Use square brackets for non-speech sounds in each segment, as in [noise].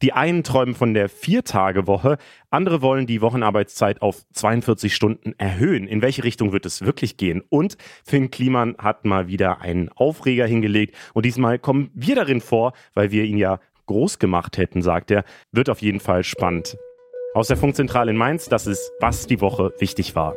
Die einen träumen von der Viertagewoche, andere wollen die Wochenarbeitszeit auf 42 Stunden erhöhen. In welche Richtung wird es wirklich gehen? Und Finn Kliman hat mal wieder einen Aufreger hingelegt und diesmal kommen wir darin vor, weil wir ihn ja groß gemacht hätten, sagt er. Wird auf jeden Fall spannend. Aus der Funkzentrale in Mainz, das ist, was die Woche wichtig war.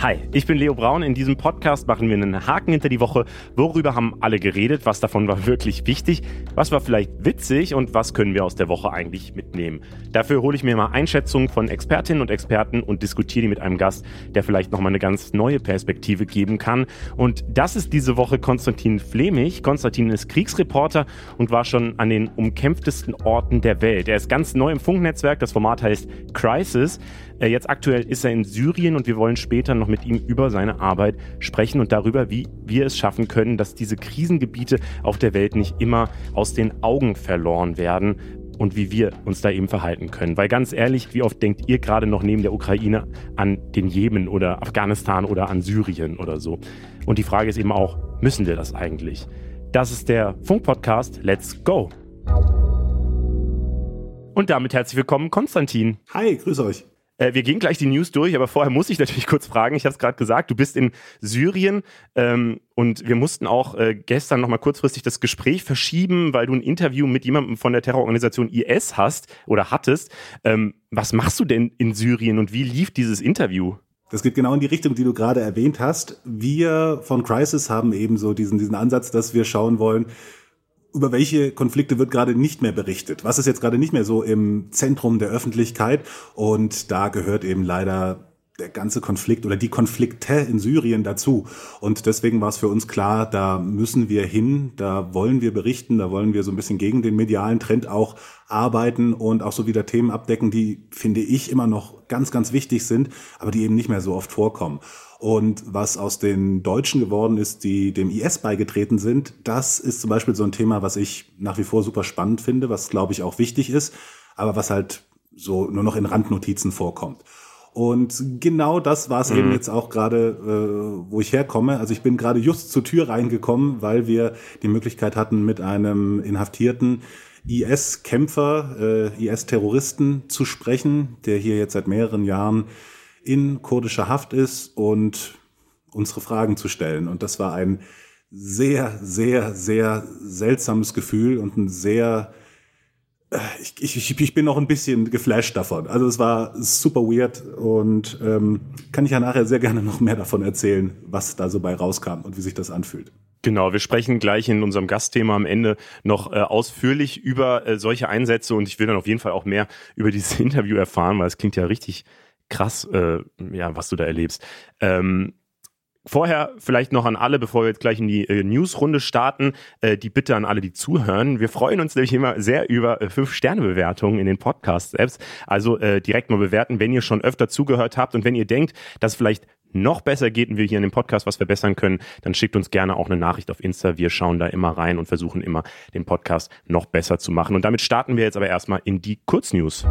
Hi, ich bin Leo Braun. In diesem Podcast machen wir einen Haken hinter die Woche. Worüber haben alle geredet? Was davon war wirklich wichtig? Was war vielleicht witzig? Und was können wir aus der Woche eigentlich mitnehmen? Dafür hole ich mir mal Einschätzungen von Expertinnen und Experten und diskutiere die mit einem Gast, der vielleicht nochmal eine ganz neue Perspektive geben kann. Und das ist diese Woche Konstantin Flemich. Konstantin ist Kriegsreporter und war schon an den umkämpftesten Orten der Welt. Er ist ganz neu im Funknetzwerk. Das Format heißt Crisis. Äh, jetzt aktuell ist er in Syrien und wir wollen später noch mit ihm über seine Arbeit sprechen und darüber, wie wir es schaffen können, dass diese Krisengebiete auf der Welt nicht immer aus den Augen verloren werden und wie wir uns da eben verhalten können. Weil ganz ehrlich, wie oft denkt ihr gerade noch neben der Ukraine an den Jemen oder Afghanistan oder an Syrien oder so? Und die Frage ist eben auch, müssen wir das eigentlich? Das ist der Funk-Podcast Let's Go! Und damit herzlich willkommen, Konstantin. Hi, grüß euch. Äh, wir gehen gleich die News durch, aber vorher muss ich natürlich [laughs] kurz fragen. Ich habe es gerade gesagt, du bist in Syrien ähm, und wir mussten auch äh, gestern nochmal kurzfristig das Gespräch verschieben, weil du ein Interview mit jemandem von der Terrororganisation IS hast oder hattest. Ähm, was machst du denn in Syrien und wie lief dieses Interview? Das geht genau in die Richtung, die du gerade erwähnt hast. Wir von Crisis haben eben so diesen, diesen Ansatz, dass wir schauen wollen, über welche Konflikte wird gerade nicht mehr berichtet? Was ist jetzt gerade nicht mehr so im Zentrum der Öffentlichkeit? Und da gehört eben leider der ganze Konflikt oder die Konflikte in Syrien dazu. Und deswegen war es für uns klar, da müssen wir hin, da wollen wir berichten, da wollen wir so ein bisschen gegen den medialen Trend auch arbeiten und auch so wieder Themen abdecken, die, finde ich, immer noch ganz, ganz wichtig sind, aber die eben nicht mehr so oft vorkommen. Und was aus den Deutschen geworden ist, die dem IS beigetreten sind, das ist zum Beispiel so ein Thema, was ich nach wie vor super spannend finde, was glaube ich auch wichtig ist, aber was halt so nur noch in Randnotizen vorkommt. Und genau das war es mhm. eben jetzt auch gerade, äh, wo ich herkomme. Also ich bin gerade just zur Tür reingekommen, weil wir die Möglichkeit hatten, mit einem inhaftierten IS-Kämpfer, äh, IS-Terroristen zu sprechen, der hier jetzt seit mehreren Jahren in kurdischer Haft ist und unsere Fragen zu stellen. Und das war ein sehr, sehr, sehr seltsames Gefühl und ein sehr, ich, ich, ich bin noch ein bisschen geflasht davon. Also es war super weird und ähm, kann ich ja nachher sehr gerne noch mehr davon erzählen, was da so bei rauskam und wie sich das anfühlt. Genau, wir sprechen gleich in unserem Gastthema am Ende noch äh, ausführlich über äh, solche Einsätze und ich will dann auf jeden Fall auch mehr über dieses [laughs] Interview erfahren, weil es klingt ja richtig krass, äh, ja, was du da erlebst. Ähm, Vorher vielleicht noch an alle, bevor wir jetzt gleich in die äh, Newsrunde starten, äh, die Bitte an alle, die zuhören. Wir freuen uns nämlich immer sehr über äh, Fünf-Sterne-Bewertungen in den Podcast-Apps. Also äh, direkt mal bewerten, wenn ihr schon öfter zugehört habt und wenn ihr denkt, dass vielleicht noch besser geht und wir hier in dem Podcast was verbessern können, dann schickt uns gerne auch eine Nachricht auf Insta. Wir schauen da immer rein und versuchen immer, den Podcast noch besser zu machen. Und damit starten wir jetzt aber erstmal in die Kurznews.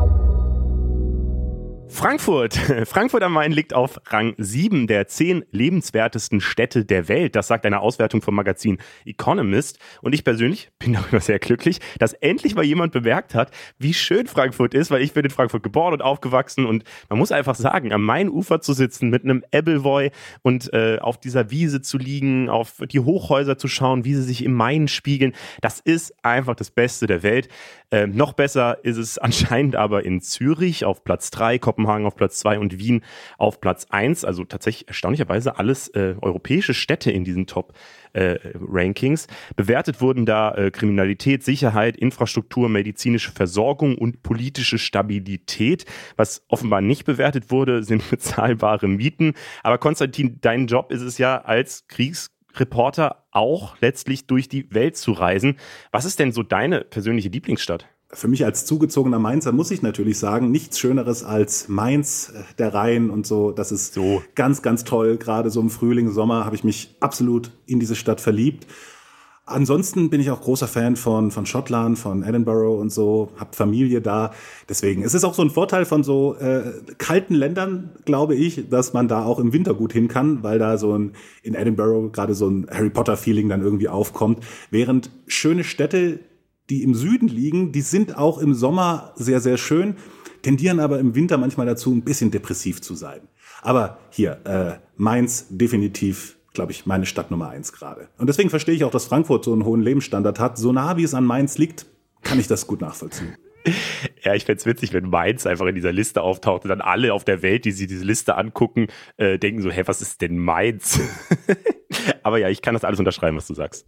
Frankfurt. [laughs] Frankfurt am Main liegt auf Rang 7 der 10 lebenswertesten Städte der Welt. Das sagt eine Auswertung vom Magazin Economist. Und ich persönlich bin [laughs] darüber sehr glücklich, dass endlich mal jemand bemerkt hat, wie schön Frankfurt ist, weil ich bin in Frankfurt geboren und aufgewachsen. Und man muss einfach sagen, am Mainufer zu sitzen mit einem Appleboy und äh, auf dieser Wiese zu liegen, auf die Hochhäuser zu schauen, wie sie sich im Main spiegeln, das ist einfach das Beste der Welt. Äh, noch besser ist es [laughs] anscheinend aber in Zürich auf Platz 3, Kopenhagen auf Platz 2 und Wien auf Platz 1. Also tatsächlich erstaunlicherweise alles äh, europäische Städte in diesen Top äh. Bewertet wurden da äh, Kriminalität, Sicherheit, Infrastruktur, medizinische Versorgung und politische Stabilität. Was offenbar nicht bewertet wurde, sind [laughs] bezahlbare Mieten. Aber Konstantin, dein Job ist es ja als Kriegs Reporter auch letztlich durch die Welt zu reisen. Was ist denn so deine persönliche Lieblingsstadt? Für mich als zugezogener Mainzer muss ich natürlich sagen, nichts Schöneres als Mainz, äh, der Rhein und so. Das ist so. ganz, ganz toll. Gerade so im Frühling, Sommer habe ich mich absolut in diese Stadt verliebt. Ansonsten bin ich auch großer Fan von, von Schottland, von Edinburgh und so, hab Familie da. Deswegen, es ist auch so ein Vorteil von so äh, kalten Ländern, glaube ich, dass man da auch im Winter gut hin kann, weil da so ein, in Edinburgh gerade so ein Harry Potter-Feeling dann irgendwie aufkommt. Während schöne Städte, die im Süden liegen, die sind auch im Sommer sehr, sehr schön, tendieren aber im Winter manchmal dazu, ein bisschen depressiv zu sein. Aber hier, äh, Mainz definitiv glaube ich, meine Stadt Nummer eins gerade. Und deswegen verstehe ich auch, dass Frankfurt so einen hohen Lebensstandard hat. So nah wie es an Mainz liegt, kann ich das gut nachvollziehen. [laughs] Ja, ich fände es witzig, wenn Mainz einfach in dieser Liste auftaucht und dann alle auf der Welt, die sich diese Liste angucken, äh, denken so, hä, was ist denn Mainz? [laughs] Aber ja, ich kann das alles unterschreiben, was du sagst.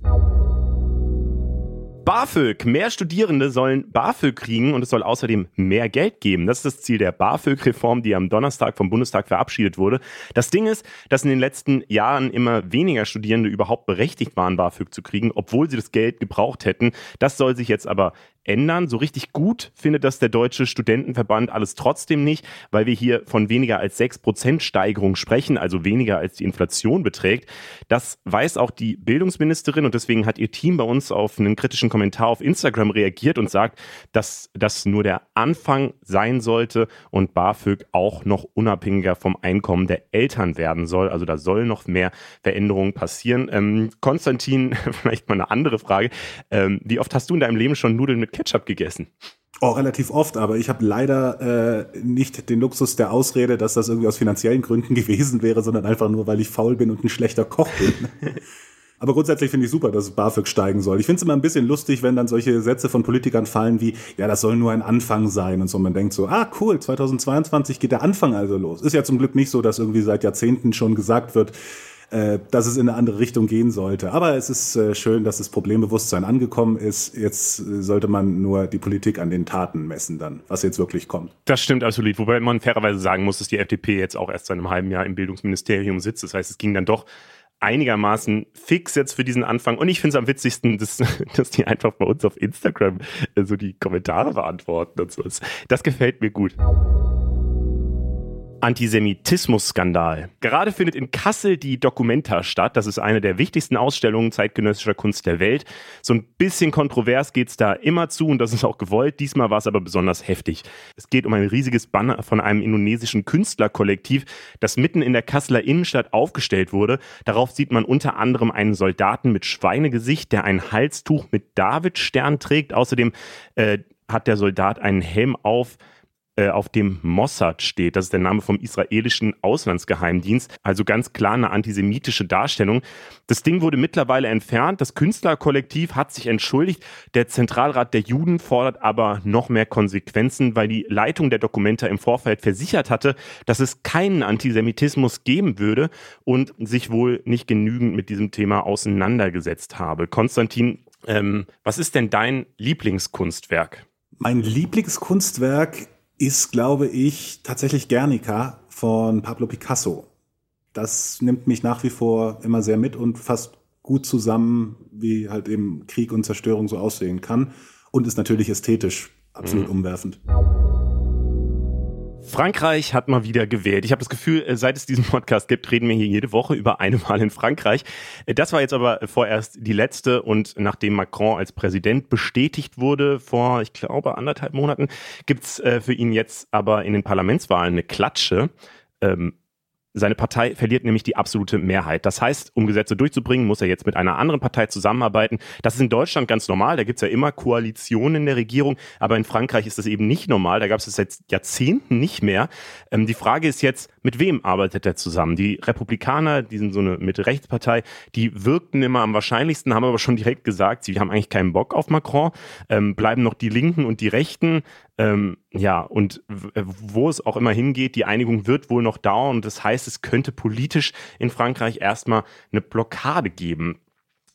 BAföG. Mehr Studierende sollen BAföG kriegen und es soll außerdem mehr Geld geben. Das ist das Ziel der BAföG-Reform, die am Donnerstag vom Bundestag verabschiedet wurde. Das Ding ist, dass in den letzten Jahren immer weniger Studierende überhaupt berechtigt waren, BAföG zu kriegen, obwohl sie das Geld gebraucht hätten. Das soll sich jetzt aber ändern. So richtig gut findet das der Deutsche Studentenverband alles trotzdem nicht, weil wir hier von weniger als 6% Steigerung sprechen, also weniger als die Inflation beträgt. Das weiß auch die Bildungsministerin und deswegen hat ihr Team bei uns auf einen kritischen Kommentar auf Instagram reagiert und sagt, dass das nur der Anfang sein sollte und BAföG auch noch unabhängiger vom Einkommen der Eltern werden soll. Also da soll noch mehr Veränderungen passieren. Ähm, Konstantin, [laughs] vielleicht mal eine andere Frage. Ähm, wie oft hast du in deinem Leben schon Nudeln mit mit Ketchup gegessen? Oh, relativ oft, aber ich habe leider äh, nicht den Luxus der Ausrede, dass das irgendwie aus finanziellen Gründen [laughs] gewesen wäre, sondern einfach nur, weil ich faul bin und ein schlechter Koch bin. [laughs] aber grundsätzlich finde ich super, dass BAföG steigen soll. Ich finde es immer ein bisschen lustig, wenn dann solche Sätze von Politikern fallen wie, ja, das soll nur ein Anfang sein und so. Man denkt so, ah, cool, 2022 geht der Anfang also los. Ist ja zum Glück nicht so, dass irgendwie seit Jahrzehnten schon gesagt wird, äh, dass es in eine andere Richtung gehen sollte. Aber es ist äh, schön, dass das Problembewusstsein angekommen ist. Jetzt äh, sollte man nur die Politik an den Taten messen dann, was jetzt wirklich kommt. Das stimmt absolut. Wobei man fairerweise sagen muss, dass die FDP jetzt auch erst seit einem halben Jahr im Bildungsministerium sitzt. Das heißt, es ging dann doch einigermaßen fix jetzt für diesen Anfang. Und ich finde es am witzigsten, dass, [laughs] dass die einfach bei uns auf Instagram so die Kommentare beantworten und so. Das gefällt mir gut. Antisemitismus-Skandal. Gerade findet in Kassel die Documenta statt. Das ist eine der wichtigsten Ausstellungen zeitgenössischer Kunst der Welt. So ein bisschen kontrovers geht's da immer zu und das ist auch gewollt. Diesmal war es aber besonders heftig. Es geht um ein riesiges Banner von einem indonesischen Künstlerkollektiv, das mitten in der Kasseler Innenstadt aufgestellt wurde. Darauf sieht man unter anderem einen Soldaten mit Schweinegesicht, der ein Halstuch mit Davidstern trägt. Außerdem äh, hat der Soldat einen Helm auf, äh, auf dem Mossad steht. Das ist der Name vom israelischen Auslandsgeheimdienst. Also ganz klar eine antisemitische Darstellung. Das Ding wurde mittlerweile entfernt. Das Künstlerkollektiv hat sich entschuldigt. Der Zentralrat der Juden fordert aber noch mehr Konsequenzen, weil die Leitung der Dokumenta im Vorfeld versichert hatte, dass es keinen Antisemitismus geben würde und sich wohl nicht genügend mit diesem Thema auseinandergesetzt habe. Konstantin, ähm, was ist denn dein Lieblingskunstwerk? Mein Lieblingskunstwerk ist, glaube ich, tatsächlich Guernica von Pablo Picasso. Das nimmt mich nach wie vor immer sehr mit und fasst gut zusammen, wie halt eben Krieg und Zerstörung so aussehen kann und ist natürlich ästhetisch absolut mhm. umwerfend. Frankreich hat mal wieder gewählt. Ich habe das Gefühl, äh, seit es diesen Podcast gibt, reden wir hier jede Woche über eine Wahl in Frankreich. Äh, das war jetzt aber vorerst die letzte und nachdem Macron als Präsident bestätigt wurde vor, ich glaube, anderthalb Monaten, gibt's äh, für ihn jetzt aber in den Parlamentswahlen eine Klatsche. Ähm, seine Partei verliert nämlich die absolute Mehrheit. Das heißt, um Gesetze durchzubringen, muss er jetzt mit einer anderen Partei zusammenarbeiten. Das ist in Deutschland ganz normal. Da gibt's ja immer Koalitionen in der Regierung. Aber in Frankreich ist das eben nicht normal. Da gab es das seit Jahrzehnten nicht mehr. Ähm, die Frage ist jetzt, mit wem arbeitet er zusammen? Die Republikaner, die sind so eine Mitte-Rechts-Partei, die wirkten immer am wahrscheinlichsten, haben aber schon direkt gesagt, sie haben eigentlich keinen Bock auf Macron. Ähm, bleiben noch die Linken und die Rechten. Ähm, ja, und wo es auch immer hingeht, die Einigung wird wohl noch dauern. Und das heißt, es könnte politisch in Frankreich erstmal eine Blockade geben.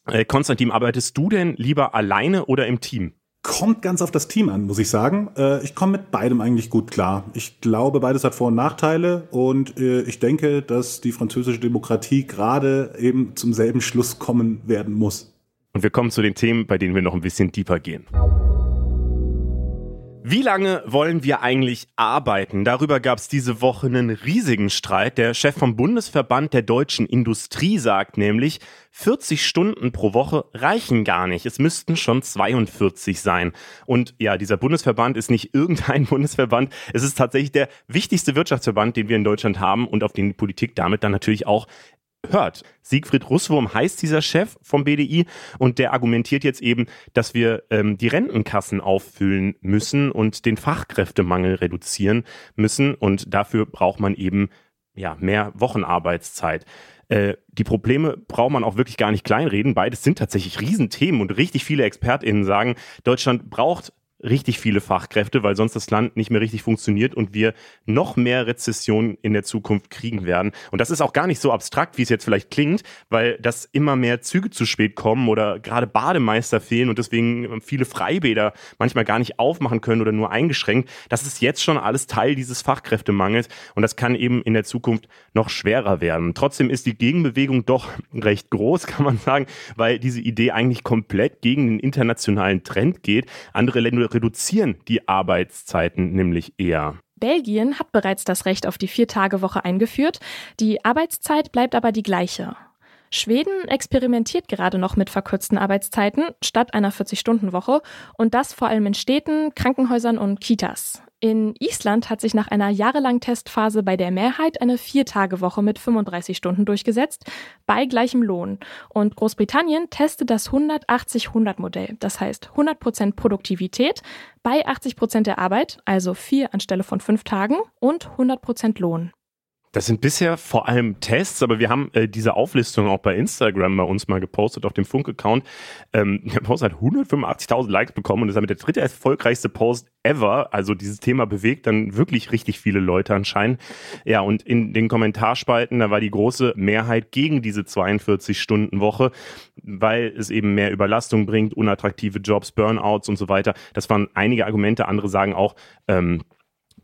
Äh, Konstantin, arbeitest du denn lieber alleine oder im Team? Kommt ganz auf das Team an, muss ich sagen. Äh, ich komme mit beidem eigentlich gut klar. Ich glaube, beides hat Vor- und Nachteile und äh, ich denke, dass die französische Demokratie gerade eben zum selben Schluss kommen werden muss. Und wir kommen zu den Themen, bei denen wir noch ein bisschen tiefer gehen. Wie lange wollen wir eigentlich arbeiten? Darüber gab es diese Woche einen riesigen Streit. Der Chef vom Bundesverband der deutschen Industrie sagt nämlich, 40 Stunden pro Woche reichen gar nicht. Es müssten schon 42 sein. Und ja, dieser Bundesverband ist nicht [laughs] irgendein Bundesverband. Es ist tatsächlich der wichtigste Wirtschaftsverband, den wir in Deutschland haben und auf den die Politik damit dann natürlich auch hört. Siegfried Russwurm heißt dieser Chef vom BDI und der argumentiert jetzt eben, dass wir ähm, die Rentenkassen auffüllen müssen und den Fachkräftemangel reduzieren müssen und dafür braucht man eben ja mehr Wochenarbeitszeit. Äh, die Probleme braucht man auch wirklich gar nicht kleinreden. Beides sind tatsächlich Riesenthemen und richtig viele ExpertInnen sagen, Deutschland braucht richtig viele Fachkräfte, weil sonst das Land nicht mehr richtig funktioniert und wir noch mehr Rezession in der Zukunft kriegen werden. Und das ist auch gar nicht so abstrakt, wie es jetzt vielleicht klingt, weil das immer mehr Züge zu spät kommen oder gerade Bademeister fehlen und deswegen viele Freibäder manchmal gar nicht aufmachen können oder nur eingeschränkt. Das ist jetzt schon alles Teil dieses Fachkräftemangels und das kann eben in der Zukunft noch schwerer werden. Trotzdem ist die Gegenbewegung doch recht groß, [laughs] kann man sagen, weil diese Idee eigentlich komplett gegen den internationalen Trend geht. Andere Länder reduzieren die Arbeitszeiten nämlich eher. Belgien hat bereits das Recht auf die Vier-Tage-Woche eingeführt. Die Arbeitszeit bleibt aber die gleiche. Schweden experimentiert gerade noch mit verkürzten Arbeitszeiten statt einer 40-Stunden-Woche und das vor allem in Städten, Krankenhäusern und Kitas. In Island hat sich nach einer jahrelangen Testphase bei der Mehrheit eine Viertagewoche mit 35 Stunden durchgesetzt, bei gleichem Lohn. Und Großbritannien testet das 180-100-Modell. Das heißt 100% Produktivität bei 80% der Arbeit, also vier anstelle von fünf Tagen und 100% Lohn. Das sind bisher vor allem Tests, aber wir haben äh, diese Auflistung auch bei Instagram bei uns mal gepostet auf dem Funk-Account. Ähm, der Post hat 185.000 Likes bekommen und ist damit der dritte erfolgreichste Post ever. Also dieses Thema bewegt dann wirklich richtig viele Leute anscheinend. Ja, und in den Kommentarspalten, da war die große Mehrheit gegen diese 42-Stunden-Woche, weil es eben mehr Überlastung bringt, unattraktive Jobs, Burnouts und so weiter. Das waren einige Argumente. Andere sagen auch, ähm,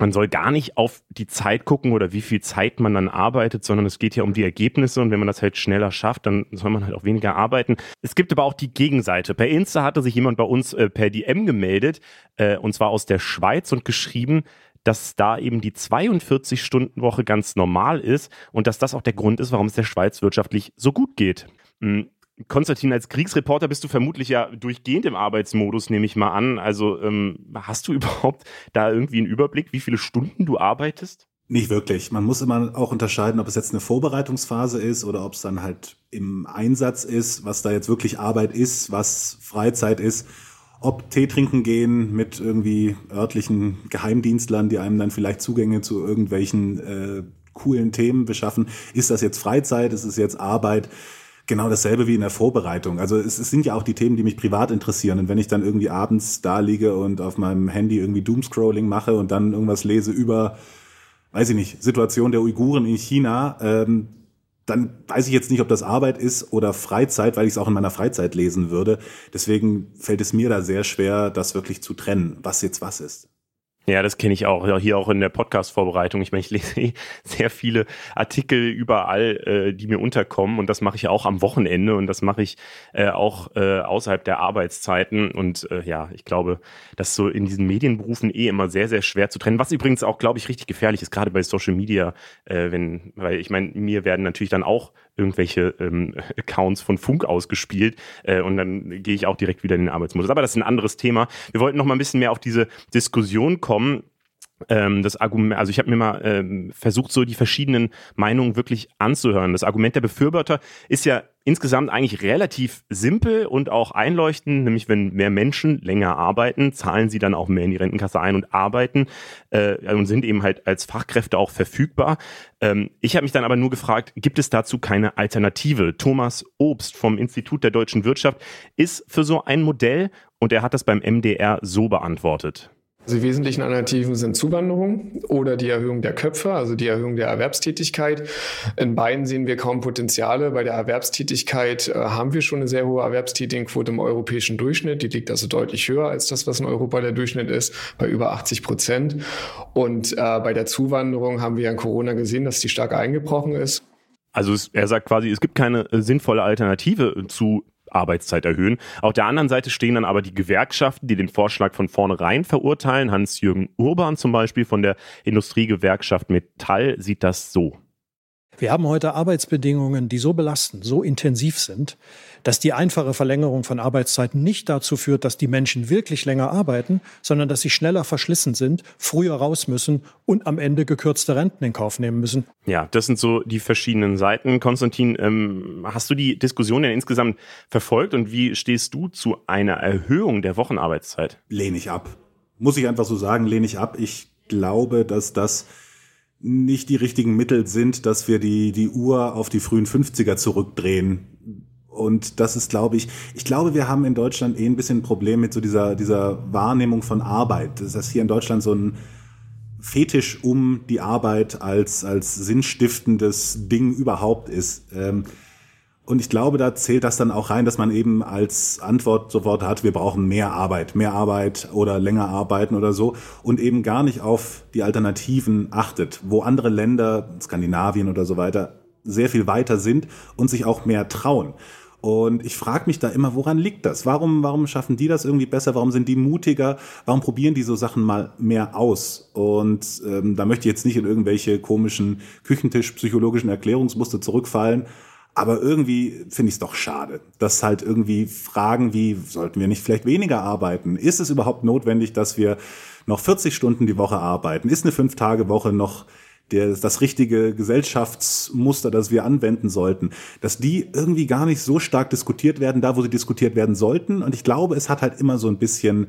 man soll gar nicht auf die Zeit gucken oder wie viel Zeit man dann arbeitet, sondern es geht ja um die Ergebnisse und wenn man das halt schneller schafft, dann soll man halt auch weniger arbeiten. Es gibt aber auch die Gegenseite. Per Insta hatte sich jemand bei uns äh, per DM gemeldet äh, und zwar aus der Schweiz und geschrieben, dass da eben die 42-Stunden-Woche ganz normal ist und dass das auch der Grund ist, warum es der Schweiz wirtschaftlich so gut geht. Hm, Konstantin, als Kriegsreporter bist du vermutlich ja durchgehend im Arbeitsmodus, nehme ich mal an. Also ähm, hast du [laughs] überhaupt da irgendwie einen Überblick, wie viele Stunden du arbeitest? Nicht wirklich. Man muss immer auch unterscheiden, ob es jetzt eine Vorbereitungsphase ist oder ob es dann halt im Einsatz ist, was da jetzt wirklich Arbeit ist, was Freizeit ist. Ob Tee trinken gehen mit irgendwie örtlichen Geheimdienstlern, die einem dann vielleicht Zugänge zu irgendwelchen äh, coolen Themen beschaffen. Ist das jetzt Freizeit? Ist es jetzt Arbeit? Genau dasselbe wie in der Vorbereitung. Also es, es, sind ja auch die Themen, die mich privat interessieren. Und wenn ich dann irgendwie abends da liege und auf meinem Handy irgendwie Doomscrolling mache und dann irgendwas lese über, weiß ich nicht, Situation der Uiguren in China, ähm, dann weiß ich jetzt nicht, ob das Arbeit ist oder Freizeit, weil ich es auch in meiner Freizeit lesen würde. Deswegen fällt es mir da sehr schwer, das wirklich zu trennen, was jetzt was ist. Ja, das kenne ich auch. Hier auch in der Podcast-Vorbereitung. Ich meine, ich lese eh sehr viele Artikel überall, äh, die mir unterkommen. Und das mache ich auch am Wochenende und das mache ich äh, auch äh, außerhalb der Arbeitszeiten. Und äh, ja, ich glaube, das ist so in diesen Medienberufen eh immer sehr, sehr schwer zu trennen. Was übrigens auch, glaube ich, richtig gefährlich ist, gerade bei Social Media, äh, wenn, weil ich meine, mir werden natürlich dann auch irgendwelche ähm, [laughs] Accounts von Funk ausgespielt äh, und dann gehe ich auch direkt wieder in den Arbeitsmodus. Aber das ist ein anderes Thema. Wir wollten noch mal ein bisschen mehr auf diese Diskussion kommen ähm, das Argument, also ich habe mir mal ähm, versucht, so die verschiedenen Meinungen wirklich anzuhören. Das Argument der Befürworter ist ja insgesamt eigentlich relativ simpel und auch einleuchtend, nämlich wenn mehr Menschen länger arbeiten, zahlen sie dann auch mehr in die Rentenkasse ein und arbeiten äh, und sind eben halt als Fachkräfte auch verfügbar. Ähm, ich habe mich dann aber nur gefragt, gibt es dazu keine Alternative? Thomas Obst vom Institut der deutschen Wirtschaft ist für so ein Modell und er hat das beim MDR so beantwortet. Also die wesentlichen Alternativen sind Zuwanderung oder die Erhöhung der Köpfe, also die Erhöhung der Erwerbstätigkeit. In beiden sehen wir kaum Potenziale. Bei der Erwerbstätigkeit äh, haben wir schon eine sehr hohe Erwerbstätigenquote im europäischen Durchschnitt. Die liegt also deutlich höher als das, was in Europa der Durchschnitt ist, bei über 80 Prozent. Und äh, bei der Zuwanderung haben wir ja in Corona gesehen, dass die stark eingebrochen ist. Also es, er sagt quasi, es gibt keine äh, sinnvolle Alternative zu Arbeitszeit erhöhen. Auf der anderen Seite stehen dann aber die Gewerkschaften, die den Vorschlag von vornherein verurteilen. Hans-Jürgen Urban zum Beispiel von der Industriegewerkschaft Metall sieht das so. Wir haben heute Arbeitsbedingungen, die so belastend, so intensiv sind, dass die einfache Verlängerung von Arbeitszeiten nicht dazu führt, dass die Menschen wirklich länger arbeiten, sondern dass sie schneller verschlissen sind, früher raus müssen und am Ende gekürzte Renten in Kauf nehmen müssen. Ja, das sind so die verschiedenen Seiten. Konstantin, ähm, hast du die Diskussion denn insgesamt verfolgt und wie stehst du zu einer Erhöhung der Wochenarbeitszeit? Lehne ich ab. Muss ich einfach so sagen, lehne ich ab. Ich glaube, dass das nicht die richtigen Mittel sind, dass wir die, die Uhr auf die frühen 50er zurückdrehen. Und das ist, glaube ich, ich glaube, wir haben in Deutschland eh ein bisschen ein Problem mit so dieser, dieser Wahrnehmung von Arbeit. Das heißt, hier in Deutschland so ein Fetisch um die Arbeit als, als sinnstiftendes Ding überhaupt ist. Ähm, und ich glaube, da zählt das dann auch rein, dass man eben als Antwort sofort hat, wir brauchen mehr Arbeit, mehr Arbeit oder länger arbeiten oder so und eben gar nicht auf die Alternativen achtet, wo andere Länder, Skandinavien oder so weiter, sehr viel weiter sind und sich auch mehr trauen. Und ich frage mich da immer, woran liegt das? Warum, warum schaffen die das irgendwie besser? Warum sind die mutiger? Warum probieren die so Sachen mal mehr aus? Und ähm, da möchte ich jetzt nicht in irgendwelche komischen Küchentisch-psychologischen Erklärungsmuster zurückfallen. Aber irgendwie finde ich es doch schade, dass halt irgendwie Fragen wie, sollten wir nicht vielleicht weniger arbeiten? Ist es überhaupt notwendig, dass wir noch 40 Stunden die Woche arbeiten? Ist eine Fünf-Tage-Woche noch der, das richtige Gesellschaftsmuster, das wir anwenden sollten, dass die irgendwie gar nicht so stark diskutiert werden, da wo sie diskutiert werden sollten. Und ich glaube, es hat halt immer so ein bisschen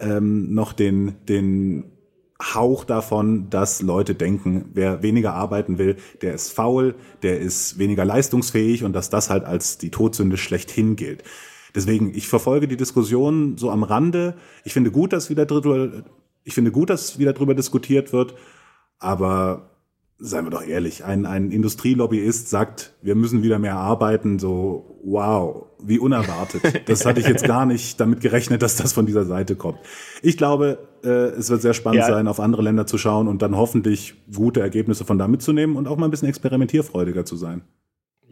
ähm, noch den, den Hauch davon, dass Leute denken, wer weniger arbeiten will, der ist faul, der ist weniger leistungsfähig und dass das halt als die Todsünde schlechthin gilt. Deswegen, ich verfolge die Diskussion so am Rande. Ich finde gut, dass wieder drüber, ich finde gut, dass wieder drüber diskutiert wird, aber seien wir doch ehrlich, ein, ein Industrielobbyist sagt, wir müssen wieder mehr arbeiten, so, wow, wie unerwartet. [laughs] Das hatte ich jetzt gar nicht damit gerechnet, dass das von dieser Seite kommt. Ich glaube, äh, es wird sehr spannend ja. sein, auf andere Länder zu schauen und dann hoffentlich gute Ergebnisse von da mitzunehmen und auch mal ein bisschen experimentierfreudiger zu sein.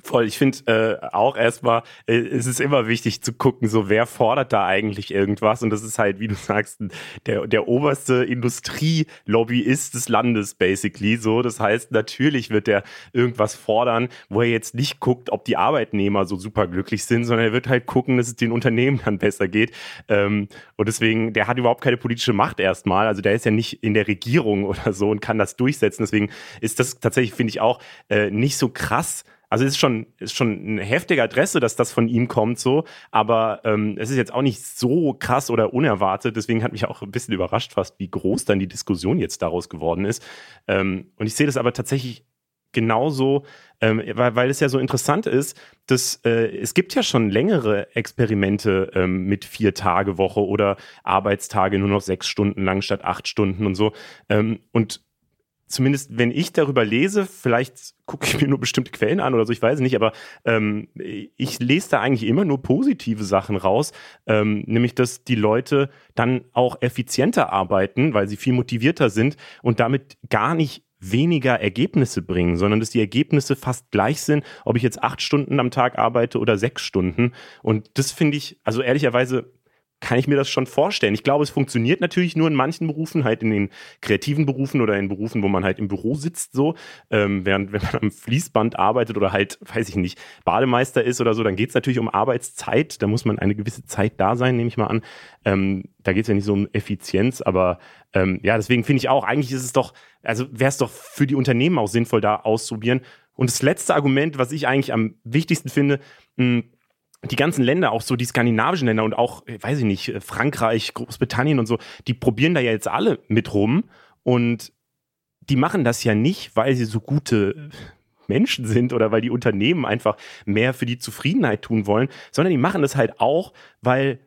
Voll, ich finde äh, auch erstmal, äh, es ist immer wichtig zu gucken, so wer fordert da eigentlich irgendwas und das ist halt, wie du [laughs] sagst, der, der oberste Industrielobbyist des Landes basically so. Das heißt, natürlich wird der irgendwas fordern, wo er jetzt nicht guckt, ob die Arbeitnehmer so super glücklich sind, sondern er wird halt gucken, dass es den Unternehmen dann besser geht. Ähm, und deswegen, der hat überhaupt keine politische Macht erstmal, also der ist ja nicht in der Regierung [laughs] oder so und kann das durchsetzen. Deswegen ist das tatsächlich, finde ich auch, äh, nicht so krass, also es ist schon, ist schon eine heftige Adresse, dass das von ihm kommt, so. Aber ähm, es ist jetzt auch nicht so krass oder unerwartet. Deswegen hat mich auch ein bisschen überrascht, fast, wie groß dann die Diskussion jetzt daraus geworden ist. Ähm, und ich sehe das aber tatsächlich genauso, ähm, weil, weil es ja so interessant ist, dass äh, es gibt ja schon längere Experimente ähm, mit vier Tage Woche oder Arbeitstage nur noch sechs Stunden lang statt acht Stunden und so. Ähm, und zumindest wenn ich darüber lese, vielleicht gucke ich mir nur bestimmte Quellen an oder so, ich weiß nicht, aber ähm, ich lese da eigentlich immer nur positive Sachen raus, ähm, nämlich dass die Leute dann auch effizienter arbeiten, weil sie viel motivierter sind und damit gar nicht weniger Ergebnisse bringen, sondern dass die Ergebnisse fast gleich sind, ob ich jetzt acht Stunden am Tag arbeite oder sechs Stunden. Und das finde ich, also ehrlicherweise kann ich mir das schon vorstellen. Ich glaube, es funktioniert natürlich nur in manchen Berufen, halt in den kreativen Berufen oder in Berufen, wo man halt im Büro sitzt, so. Ähm, während [laughs] wenn man am Fließband arbeitet oder halt, weiß ich nicht, Bademeister ist oder so, dann geht es natürlich um Arbeitszeit. Da muss man eine gewisse Zeit da sein, nehme ich mal an. Ähm, da geht es ja nicht so um Effizienz, aber ähm, ja, deswegen finde ich auch, eigentlich ist es doch, also wäre es doch für die Unternehmen auch sinnvoll, da auszuprobieren. Und das letzte Argument, was ich eigentlich am wichtigsten finde, mh, die ganzen Länder, auch so die skandinavischen Länder und auch, weiß ich nicht, Frankreich, Großbritannien und so, die probieren da ja jetzt alle mit rum und die machen das ja nicht, weil sie so gute Menschen sind oder weil die Unternehmen einfach mehr für die Zufriedenheit tun wollen, sondern die machen das halt auch, weil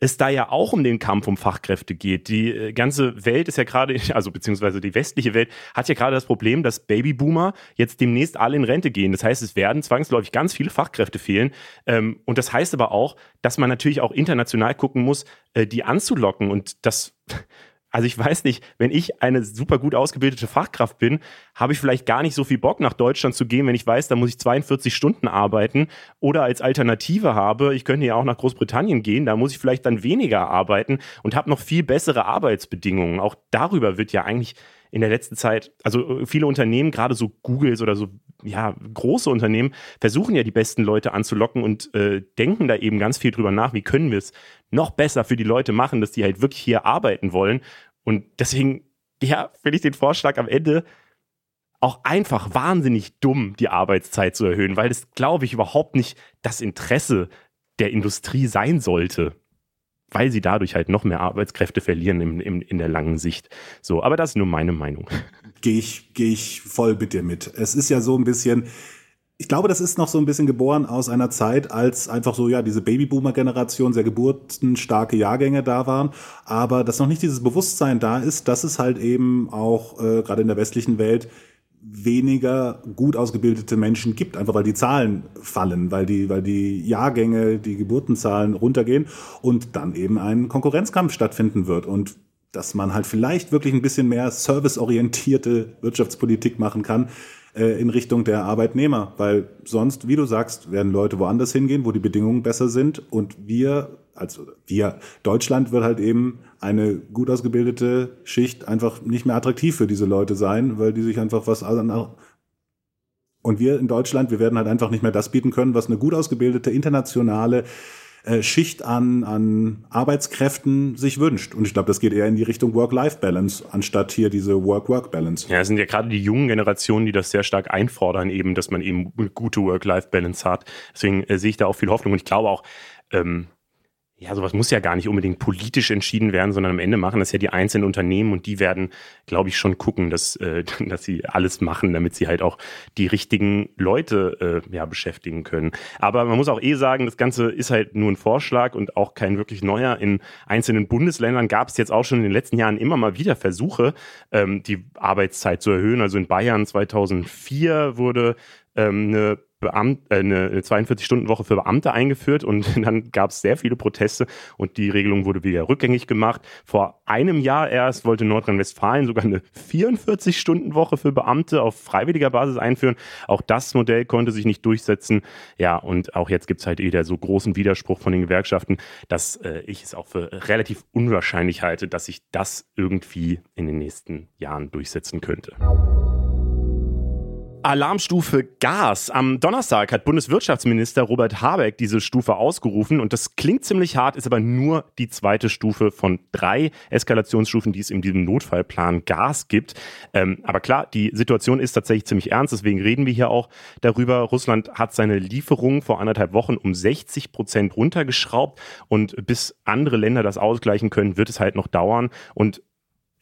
es da ja auch um den Kampf um Fachkräfte geht. Die äh, ganze Welt ist ja gerade, [laughs] also beziehungsweise die westliche Welt hat ja gerade das Problem, dass Babyboomer jetzt demnächst alle in Rente gehen. Das heißt, es werden zwangsläufig ganz viele Fachkräfte fehlen. Ähm, und das heißt aber auch, dass man natürlich auch international gucken muss, äh, die anzulocken. Und das [laughs] also ich weiß nicht, wenn ich eine super gut ausgebildete Fachkraft bin, habe ich vielleicht gar nicht so viel Bock nach Deutschland zu gehen, wenn ich weiß, da muss ich 42 Stunden arbeiten oder als Alternative habe, ich könnte ja auch nach Großbritannien gehen, da muss ich vielleicht dann weniger arbeiten und habe noch viel bessere Arbeitsbedingungen. Auch darüber wird ja eigentlich in der letzten Zeit, also viele Unternehmen, gerade so Googles oder so ja, große Unternehmen, versuchen ja die besten Leute anzulocken und äh, denken da eben ganz viel drüber nach, wie können wir es noch besser für die Leute machen, dass die halt wirklich hier arbeiten wollen. Und deswegen, ja, finde ich den Vorschlag am Ende auch einfach wahnsinnig dumm, die Arbeitszeit zu erhöhen, weil das, glaube ich, überhaupt nicht das Interesse der Industrie sein sollte. Weil sie dadurch halt noch mehr Arbeitskräfte verlieren im, im, in der langen Sicht. So, aber das ist nur meine Meinung. [laughs] Gehe ich, gehe ich voll mit dir mit. Es ist ja so ein bisschen, ich glaube, das ist noch so ein bisschen geboren aus einer Zeit, als einfach so, ja, diese Babyboomer-Generation, sehr geburtenstarke Jahrgänge da waren, aber dass noch nicht dieses Bewusstsein da ist, dass es halt eben auch äh, gerade in der westlichen Welt weniger gut ausgebildete Menschen gibt, einfach weil die Zahlen fallen, weil die, weil die Jahrgänge, die Geburtenzahlen runtergehen und dann eben ein Konkurrenzkampf stattfinden wird. Und dass man halt vielleicht wirklich ein bisschen mehr serviceorientierte Wirtschaftspolitik machen kann, äh, in Richtung der Arbeitnehmer, weil sonst, wie du sagst, werden Leute woanders hingehen, wo die Bedingungen besser sind. Und wir, also wir, Deutschland wird halt eben eine gut ausgebildete Schicht einfach nicht mehr attraktiv für diese Leute sein, weil die sich einfach was und wir in Deutschland, wir werden halt einfach nicht mehr das bieten können, was eine gut ausgebildete internationale äh, Schicht an, an Arbeitskräften sich wünscht. Und ich glaube, das geht eher in die Richtung Work-Life-Balance, anstatt hier diese Work-Work-Balance. Ja, es sind ja gerade die jungen Generationen, die das sehr stark einfordern, eben, dass man eben gute Work-Life-Balance hat. Deswegen äh, sehe ich da auch viel Hoffnung. Und ich glaube auch, ähm, ja, sowas muss ja gar nicht unbedingt politisch entschieden werden, sondern am Ende machen das ja die einzelnen Unternehmen und die werden, glaube ich, schon gucken, dass, äh, [laughs] dass sie alles machen, damit sie halt auch die richtigen Leute äh, ja, beschäftigen können. Aber man muss auch eh sagen, das Ganze ist halt nur ein Vorschlag und auch kein wirklich neuer. In einzelnen Bundesländern gab es jetzt auch schon in den letzten Jahren immer mal wieder Versuche, ähm, die Arbeitszeit zu erhöhen. Also in Bayern 2004 wurde ähm, eine Beamt, äh, eine 42-Stunden-Woche für Beamte eingeführt und [laughs] dann gab es sehr viele Proteste und die Regelung wurde wieder rückgängig gemacht. Vor einem Jahr erst wollte Nordrhein-Westfalen sogar eine 44-Stunden-Woche für Beamte auf freiwilliger Basis einführen. Auch das Modell konnte sich nicht durchsetzen. Ja, und auch jetzt gibt es halt wieder so großen Widerspruch von den Gewerkschaften, dass äh, ich es auch für relativ unwahrscheinlich halte, dass sich das irgendwie in den nächsten Jahren durchsetzen könnte. Alarmstufe Gas. Am Donnerstag hat Bundeswirtschaftsminister Robert Habeck diese Stufe ausgerufen und das klingt ziemlich hart, ist aber nur die zweite Stufe von drei Eskalationsstufen, die es in diesem Notfallplan Gas gibt. Ähm, aber klar, die Situation ist tatsächlich ziemlich ernst, deswegen reden wir hier auch darüber. Russland hat seine Lieferungen vor anderthalb Wochen um 60 Prozent runtergeschraubt und bis andere Länder das ausgleichen können, wird es halt noch dauern und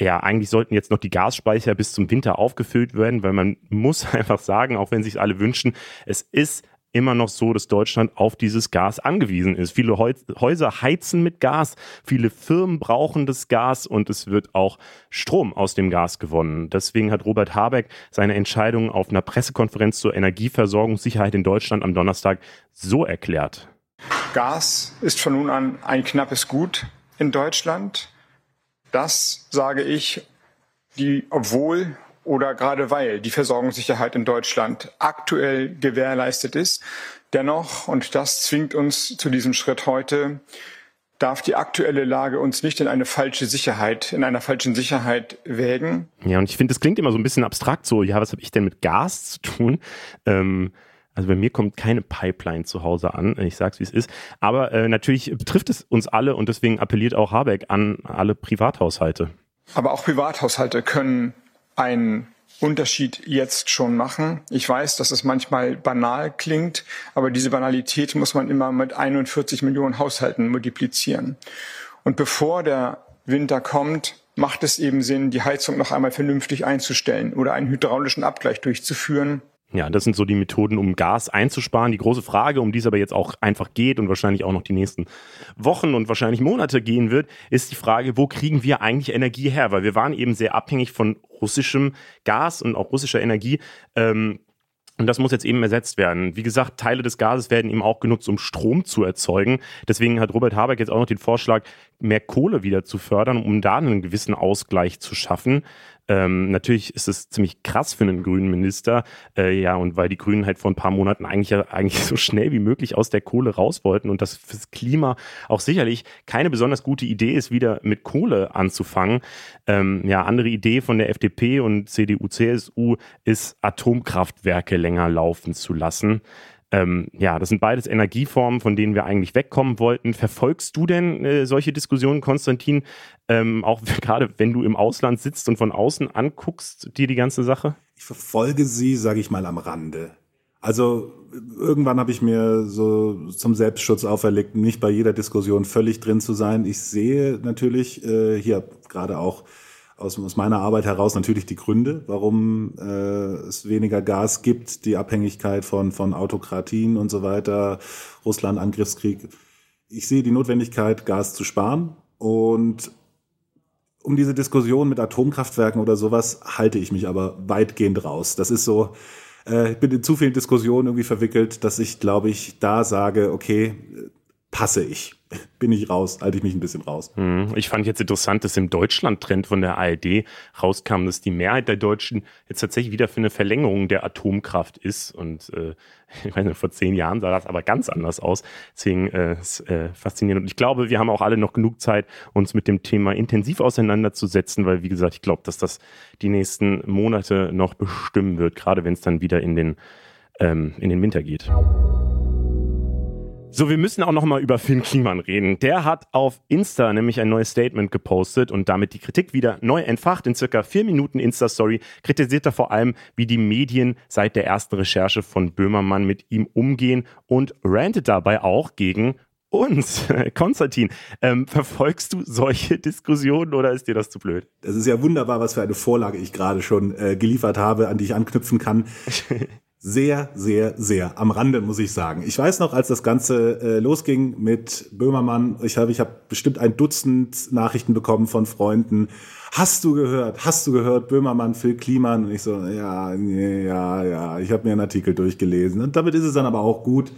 ja, eigentlich sollten jetzt noch die Gasspeicher bis zum Winter aufgefüllt werden, weil man [laughs] muss einfach sagen, auch wenn sich alle wünschen, es ist immer noch so, dass Deutschland auf dieses Gas angewiesen ist. Viele Häuser heizen mit Gas, viele Firmen brauchen das Gas und es wird auch Strom aus dem Gas gewonnen. Deswegen hat Robert Habeck seine Entscheidung auf einer Pressekonferenz zur Energieversorgungssicherheit in Deutschland am Donnerstag so erklärt. Gas ist von nun an ein knappes Gut in Deutschland. Das sage ich, die, obwohl oder gerade weil die Versorgungssicherheit in Deutschland aktuell gewährleistet ist. Dennoch, und das zwingt uns zu diesem Schritt heute, darf die aktuelle Lage uns nicht in eine falsche Sicherheit, in einer falschen Sicherheit wägen. Ja, und ich finde, das klingt immer so ein bisschen abstrakt so, ja, was habe ich denn mit Gas zu tun? Ähm, also bei mir kommt keine Pipeline zu Hause an, ich sag's wie es ist. Aber äh, natürlich betrifft es uns alle und deswegen appelliert auch Habeck an alle Privathaushalte. Aber auch Privathaushalte können einen Unterschied jetzt schon machen. Ich weiß, dass es manchmal banal klingt, aber diese Banalität muss man immer mit 41 Millionen Haushalten multiplizieren. Und bevor der Winter kommt, macht es eben Sinn, die Heizung noch einmal vernünftig einzustellen oder einen hydraulischen Abgleich durchzuführen ja, das sind so die Methoden, um Gas einzusparen. Die große Frage, um die es aber jetzt auch einfach geht und wahrscheinlich auch noch die nächsten Wochen und wahrscheinlich Monate gehen wird, ist die Frage, wo kriegen wir eigentlich Energie her? Weil wir waren eben sehr abhängig von russischem Gas und auch russischer Energie. Ähm, und das muss jetzt eben ersetzt werden. Wie gesagt, Teile des Gases werden eben auch genutzt, um Strom zu erzeugen. Deswegen hat Robert Habeck jetzt auch noch den Vorschlag mehr Kohle wieder zu fördern, um da einen gewissen Ausgleich zu schaffen. Ähm, natürlich ist es ziemlich krass für einen grünen Minister, äh, ja, und weil die Grünen halt vor ein paar Monaten eigentlich, eigentlich so schnell wie möglich aus der Kohle raus wollten und das fürs Klima auch sicherlich keine besonders gute Idee ist, wieder mit Kohle anzufangen. Ähm, ja, andere Idee von der FDP und CDU, CSU ist, Atomkraftwerke länger laufen zu lassen. Ähm, ja, das sind beides Energieformen, von denen wir eigentlich wegkommen wollten. Verfolgst du denn äh, solche Diskussionen, Konstantin, ähm, auch [laughs] gerade wenn du im Ausland sitzt und von außen anguckst, dir die ganze Sache? Ich verfolge sie, sage ich mal, am Rande. Also irgendwann habe ich mir so zum Selbstschutz auferlegt, nicht bei jeder Diskussion völlig drin zu sein. Ich sehe natürlich äh, hier gerade auch aus, aus meiner Arbeit heraus natürlich die Gründe, warum äh, es weniger Gas gibt, die Abhängigkeit von, von Autokratien und so weiter, Russland, Angriffskrieg. Ich sehe die Notwendigkeit, Gas zu sparen und um diese Diskussion mit Atomkraftwerken oder sowas halte ich mich aber weitgehend raus. Das ist so, äh, ich bin in zu vielen Diskussionen irgendwie verwickelt, dass ich, glaube ich, da sage, okay, passe ich. [laughs] Bin ich raus, halte ich mich ein bisschen raus. Hm, ich fand jetzt interessant, dass im Deutschland-Trend von der ARD rauskam, dass die Mehrheit der Deutschen jetzt tatsächlich wieder für eine Verlängerung der Atomkraft ist. Und äh, [laughs] ich nicht, vor zehn Jahren sah das aber ganz anders aus. Deswegen äh, ist, äh, faszinierend. Und ich glaube, wir haben auch alle noch genug Zeit, uns mit dem Thema intensiv auseinanderzusetzen, weil, wie gesagt, ich glaube, dass das die nächsten Monate noch bestimmen wird, gerade wenn es dann wieder in den, ähm, in den Winter geht. So, wir müssen auch noch mal über Finn Kliman reden. Der hat auf Insta nämlich ein neues Statement gepostet und damit die Kritik wieder neu entfacht. In circa vier Minuten Insta-Story kritisiert er vor allem, wie die Medien seit der ersten Recherche von Böhmermann mit ihm umgehen und rantet dabei auch gegen uns. [laughs] Konstantin, ähm, verfolgst du solche Diskussionen oder ist dir das zu blöd? Es ist ja wunderbar, was für eine Vorlage ich gerade schon äh, geliefert habe, an die ich anknüpfen kann. [laughs] sehr, sehr, sehr am Rande, muss ich sagen. Ich weiß noch, als das Ganze äh, losging mit Böhmermann, ich habe ich hab bestimmt ein Dutzend Nachrichten bekommen von Freunden. Hast du gehört? Hast du gehört? Böhmermann, Phil Kliman? Und ich so, ja, ja, ja. Ich habe mir einen Artikel durchgelesen. Und damit ist es dann aber auch gut.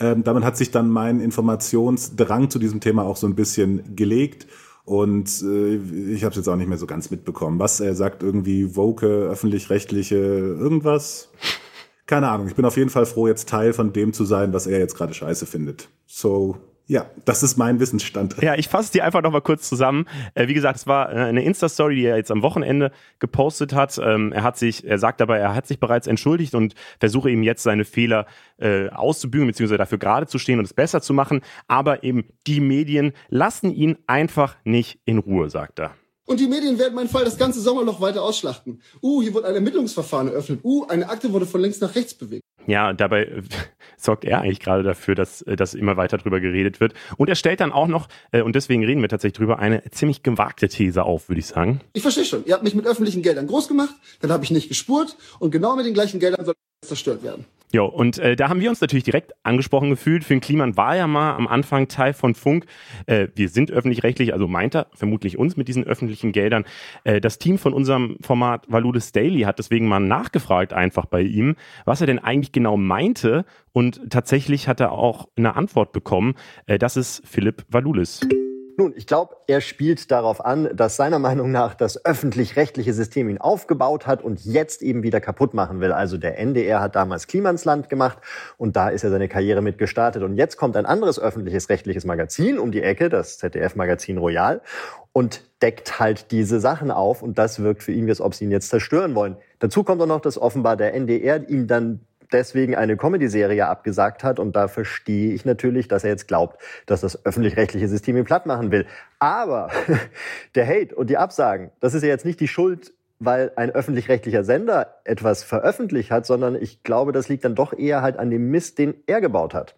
Ähm, damit hat sich dann mein Informationsdrang zu diesem Thema auch so ein bisschen gelegt. Und äh, ich habe es jetzt auch nicht mehr so ganz mitbekommen. Was er sagt, irgendwie woke, öffentlich-rechtliche, irgendwas keine Ahnung. Ich bin auf jeden Fall froh, jetzt Teil von dem zu sein, was er jetzt gerade scheiße findet. So, ja, das ist mein Wissensstand. Ja, ich fasse die einfach nochmal kurz zusammen. Äh, wie gesagt, es war äh, eine Insta-Story, die er jetzt am Wochenende gepostet hat. Ähm, er hat sich, er sagt dabei, er hat sich bereits entschuldigt und versuche ihm jetzt seine Fehler äh, auszubügeln, beziehungsweise dafür gerade zu stehen und es besser zu machen. Aber eben die Medien lassen ihn einfach nicht in Ruhe, sagt er. Und die Medien werden meinen Fall das ganze Sommerloch weiter ausschlachten. Uh, hier wurde ein Ermittlungsverfahren eröffnet. Uh, eine Akte wurde von links nach rechts bewegt. Ja, dabei äh, [laughs] sorgt er eigentlich gerade dafür, dass, äh, dass immer weiter drüber geredet wird. Und er stellt dann auch noch, äh, und deswegen reden wir tatsächlich drüber, eine ziemlich gewagte These auf, würde ich sagen. Ich verstehe schon. Ihr habt mich mit öffentlichen Geldern groß gemacht, dann habe ich nicht gespurt und genau mit den gleichen Geldern soll zerstört werden. Jo, und äh, da haben wir uns natürlich direkt angesprochen gefühlt. Finn Kliman war ja mal am Anfang Teil von Funk. Äh, wir sind öffentlich-rechtlich, also meint er vermutlich uns mit diesen öffentlichen Geldern. Äh, das Team von unserem Format Valudes Daily hat deswegen mal nachgefragt einfach bei ihm, was er denn eigentlich genau meinte. Und tatsächlich hat er auch eine Antwort bekommen. Äh, das ist Philipp Valulis. Nun, ich glaube, er spielt darauf an, dass seiner Meinung nach das öffentlich-rechtliche System ihn aufgebaut hat und jetzt eben wieder kaputt machen will. Also der NDR hat damals Klimansland gemacht und da ist er seine Karriere mit gestartet. Und jetzt kommt ein anderes öffentliches rechtliches Magazin um die Ecke, das ZDF-Magazin Royal, und deckt halt diese Sachen auf und das wirkt für ihn, als ob sie ihn jetzt zerstören wollen. Dazu kommt auch noch, dass offenbar der NDR ihm dann deswegen eine Comedy-Serie abgesagt hat. Und da verstehe ich natürlich, dass er jetzt glaubt, dass das öffentlich-rechtliche System ihn platt machen will. Aber [laughs] der Hate und die Absagen, das ist ja jetzt nicht die Schuld weil ein öffentlich-rechtlicher Sender etwas veröffentlicht hat, sondern ich glaube, das liegt dann doch eher halt an dem Mist, den er gebaut hat.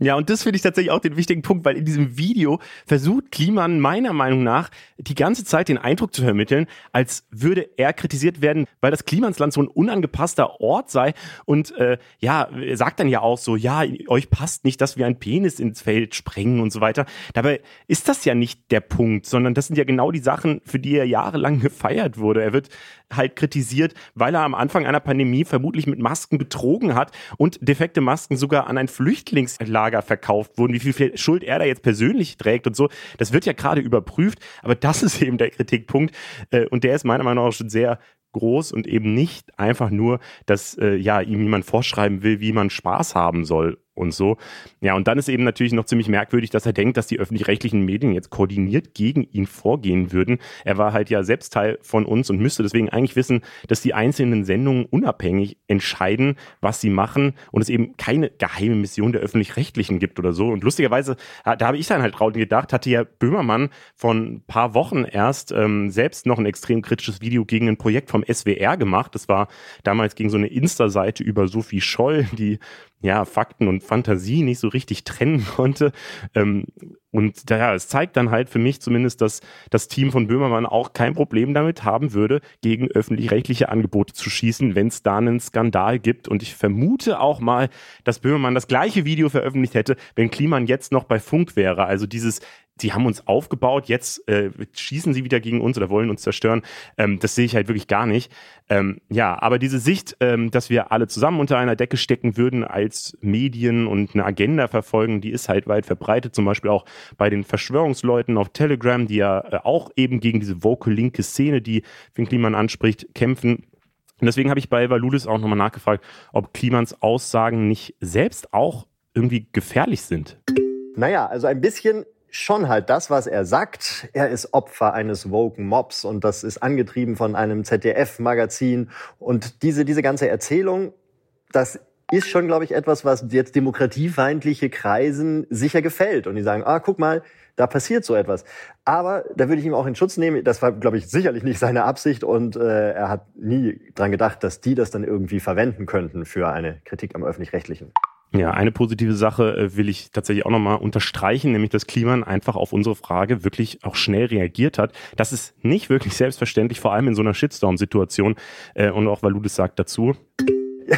Ja, und das finde ich tatsächlich auch den wichtigen Punkt, weil in diesem Video versucht Kliman meiner Meinung nach die ganze Zeit den Eindruck zu vermitteln, als würde er kritisiert werden, weil das Klimansland so ein unangepasster Ort sei. Und äh, ja, er sagt dann ja auch so, ja, euch passt nicht, dass wir ein Penis ins Feld sprengen und so weiter. Dabei ist das ja nicht der Punkt, sondern das sind ja genau die Sachen, für die er jahrelang [laughs] gefeiert wurde. Er wird halt kritisiert, weil er am Anfang einer Pandemie vermutlich mit Masken betrogen hat und defekte Masken sogar an ein Flüchtlingslager Flüchtlingslager verkauft wurden, wie viel Schuld er da jetzt persönlich trägt und so. Das wird ja gerade überprüft, aber das [laughs] ist eben der Kritikpunkt äh, und der ist meiner Meinung nach schon sehr groß und eben nicht einfach nur, dass äh, ja ihm jemand vorschreiben will, wie man Spaß haben soll und so. Ja, und dann ist eben natürlich noch ziemlich merkwürdig, dass er denkt, dass die öffentlich-rechtlichen Medien jetzt koordiniert gegen ihn vorgehen würden. Er war halt ja selbst Teil von uns und müsste deswegen eigentlich wissen, dass die einzelnen Sendungen unabhängig entscheiden, was sie machen und es eben keine geheime Mission der öffentlich-rechtlichen gibt oder so. Und lustigerweise, da habe ich dann halt drauf gedacht, hatte ja Böhmermann von ein paar Wochen erst ähm, selbst noch ein extrem kritisches Video gegen ein Projekt vom SWR gemacht. Das war damals gegen so eine Insta-Seite über Sophie Scholl, die ja, Fakten und Fantasie nicht so richtig trennen [laughs] konnte. Ähm, und daher, es zeigt dann halt für mich zumindest, dass das Team von Böhmermann auch kein Problem damit haben würde, gegen öffentlich-rechtliche Angebote zu schießen, wenn es da einen Skandal gibt. Und ich vermute auch mal, dass Böhmermann das gleiche Video veröffentlicht hätte, wenn Kliman jetzt noch bei Funk wäre. Also dieses die haben uns aufgebaut, jetzt äh, schießen sie wieder gegen uns oder wollen uns zerstören. Ähm, das sehe ich halt wirklich gar nicht. Ähm, ja, aber diese Sicht, ähm, dass wir alle zusammen unter einer Decke stecken würden als Medien und eine Agenda verfolgen, die ist halt weit verbreitet, zum Beispiel auch bei den Verschwörungsleuten auf Telegram, die ja äh, auch eben gegen diese vocal linke Szene, die Finn Kliman anspricht, kämpfen. Und deswegen habe ich bei Valulis auch nochmal nachgefragt, ob Klimans Aussagen nicht selbst auch irgendwie gefährlich sind. Naja, also ein bisschen schon halt das, was er sagt. Er ist Opfer eines woken Mobs und das ist angetrieben von einem ZDF-Magazin. Und diese, diese ganze Erzählung, das ist schon, glaube ich, etwas, was jetzt demokratiefeindliche Kreisen sicher gefällt. Und die sagen, ah, guck mal, da passiert so etwas. Aber da würde ich ihm auch in Schutz nehmen. Das war, glaube ich, sicherlich nicht seine Absicht und äh, er hat nie dran gedacht, dass die das dann irgendwie verwenden könnten für eine Kritik am öffentlich-rechtlichen. Ja, eine positive Sache äh, will ich tatsächlich auch nochmal unterstreichen, nämlich dass Kliman einfach auf unsere Frage wirklich auch schnell reagiert hat. Das ist nicht wirklich selbstverständlich, vor allem in so einer Shitstorm-Situation. Äh, und auch Valudes sagt dazu.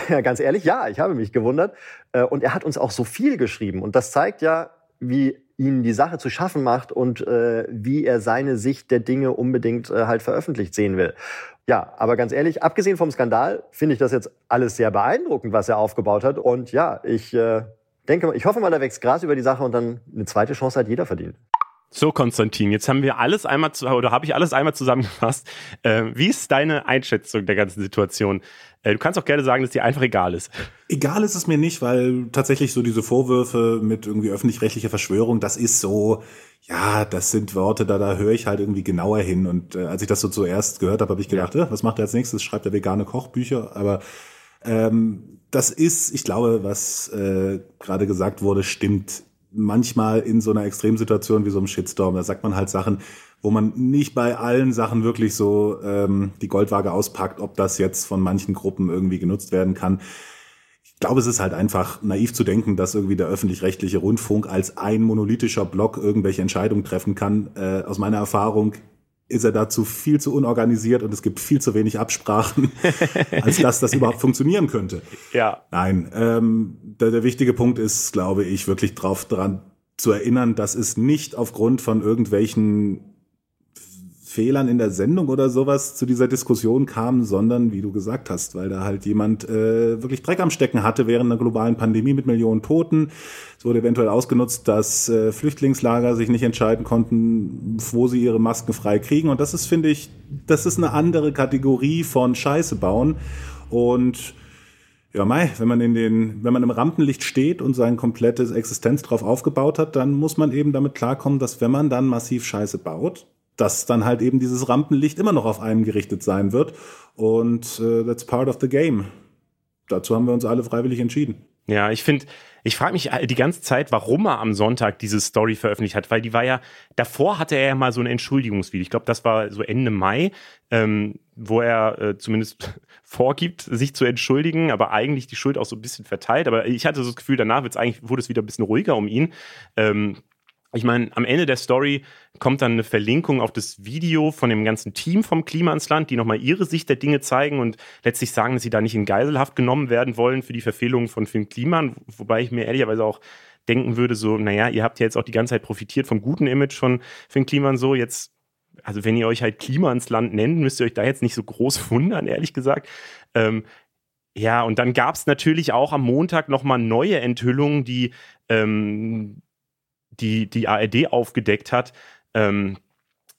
Ja, ganz ehrlich, ja, ich habe mich gewundert. Äh, und er hat uns auch so viel geschrieben. Und das zeigt ja, wie ihn die Sache zu schaffen macht und äh, wie er seine Sicht der Dinge unbedingt äh, halt veröffentlicht sehen will. Ja, aber ganz ehrlich, abgesehen vom Skandal finde ich das jetzt alles sehr beeindruckend, was er aufgebaut hat. Und ja, ich äh, denke, ich hoffe mal, da wächst Gras über die Sache und dann eine zweite Chance hat jeder verdient. So, Konstantin, jetzt haben wir alles einmal zu, oder habe ich alles einmal zusammengefasst. Äh, wie ist deine Einschätzung der ganzen Situation? Äh, du kannst auch gerne sagen, dass dir einfach egal ist. Egal ist es mir nicht, weil tatsächlich so diese Vorwürfe mit irgendwie öffentlich-rechtlicher Verschwörung, das ist so, ja, das sind Worte, da, da höre ich halt irgendwie genauer hin. Und äh, als ich das so zuerst gehört habe, habe ich gedacht, ja. äh, was macht er als nächstes? Schreibt er vegane Kochbücher? Aber ähm, das ist, ich glaube, was äh, gerade gesagt wurde, stimmt manchmal in so einer Extremsituation wie so einem Shitstorm, da sagt man halt Sachen, wo man nicht bei allen Sachen wirklich so ähm, die Goldwaage auspackt, ob das jetzt von manchen Gruppen irgendwie genutzt werden kann. Ich glaube, es ist halt einfach naiv zu denken, dass irgendwie der öffentlich-rechtliche Rundfunk als ein monolithischer Block irgendwelche Entscheidungen treffen kann. Äh, aus meiner Erfahrung ist er dazu viel zu unorganisiert und es gibt viel zu wenig Absprachen, [laughs] als dass das überhaupt funktionieren könnte. Ja. Nein, ähm, der, der wichtige Punkt ist, glaube ich, wirklich drauf dran zu erinnern, dass es nicht aufgrund von irgendwelchen Fehlern in der Sendung oder sowas zu dieser Diskussion kam, sondern wie du gesagt hast, weil da halt jemand äh, wirklich Dreck am Stecken hatte während einer globalen Pandemie mit Millionen Toten. Es wurde eventuell ausgenutzt, dass äh, Flüchtlingslager sich nicht entscheiden konnten, wo sie ihre Masken frei kriegen. Und das ist, finde ich, das ist eine andere Kategorie von Scheiße bauen. Und ja, Mai, wenn man in den, wenn man im Rampenlicht steht und sein komplettes Existenz drauf aufgebaut hat, dann muss man eben damit klarkommen, dass wenn man dann massiv Scheiße baut, dass dann halt eben dieses Rampenlicht immer noch auf einen gerichtet sein wird. Und äh, that's part of the game. Dazu haben wir uns alle freiwillig entschieden. Ja, ich finde, ich frage mich die ganze Zeit, warum er am Sonntag diese Story veröffentlicht hat, weil die war ja, davor hatte er ja mal so ein Entschuldigungsvideo. Ich glaube, das war so Ende Mai, ähm, wo er äh, zumindest [laughs] vorgibt, sich zu entschuldigen, aber eigentlich die Schuld auch so ein bisschen verteilt. Aber ich hatte so das Gefühl, danach wird's eigentlich, wurde es wieder ein bisschen ruhiger um ihn. Ähm, ich meine, am Ende der Story kommt dann eine Verlinkung auf das Video von dem ganzen Team vom Klima ins Land, die nochmal ihre Sicht der Dinge zeigen und letztlich sagen, dass sie da nicht in Geiselhaft genommen werden wollen für die Verfehlungen von Finn Kliman, wobei ich mir ehrlicherweise auch denken würde, so, naja, ihr habt ja jetzt auch die ganze Zeit profitiert vom guten Image von Finn Kliman so, jetzt, also wenn ihr euch halt Klima ins Land nennt, müsst ihr euch da jetzt nicht so groß [laughs] wundern, ehrlich gesagt. Ähm, Ja, und dann gab es natürlich auch am Montag nochmal neue Enthüllungen, die ähm, die, die ARD aufgedeckt hat. Ähm,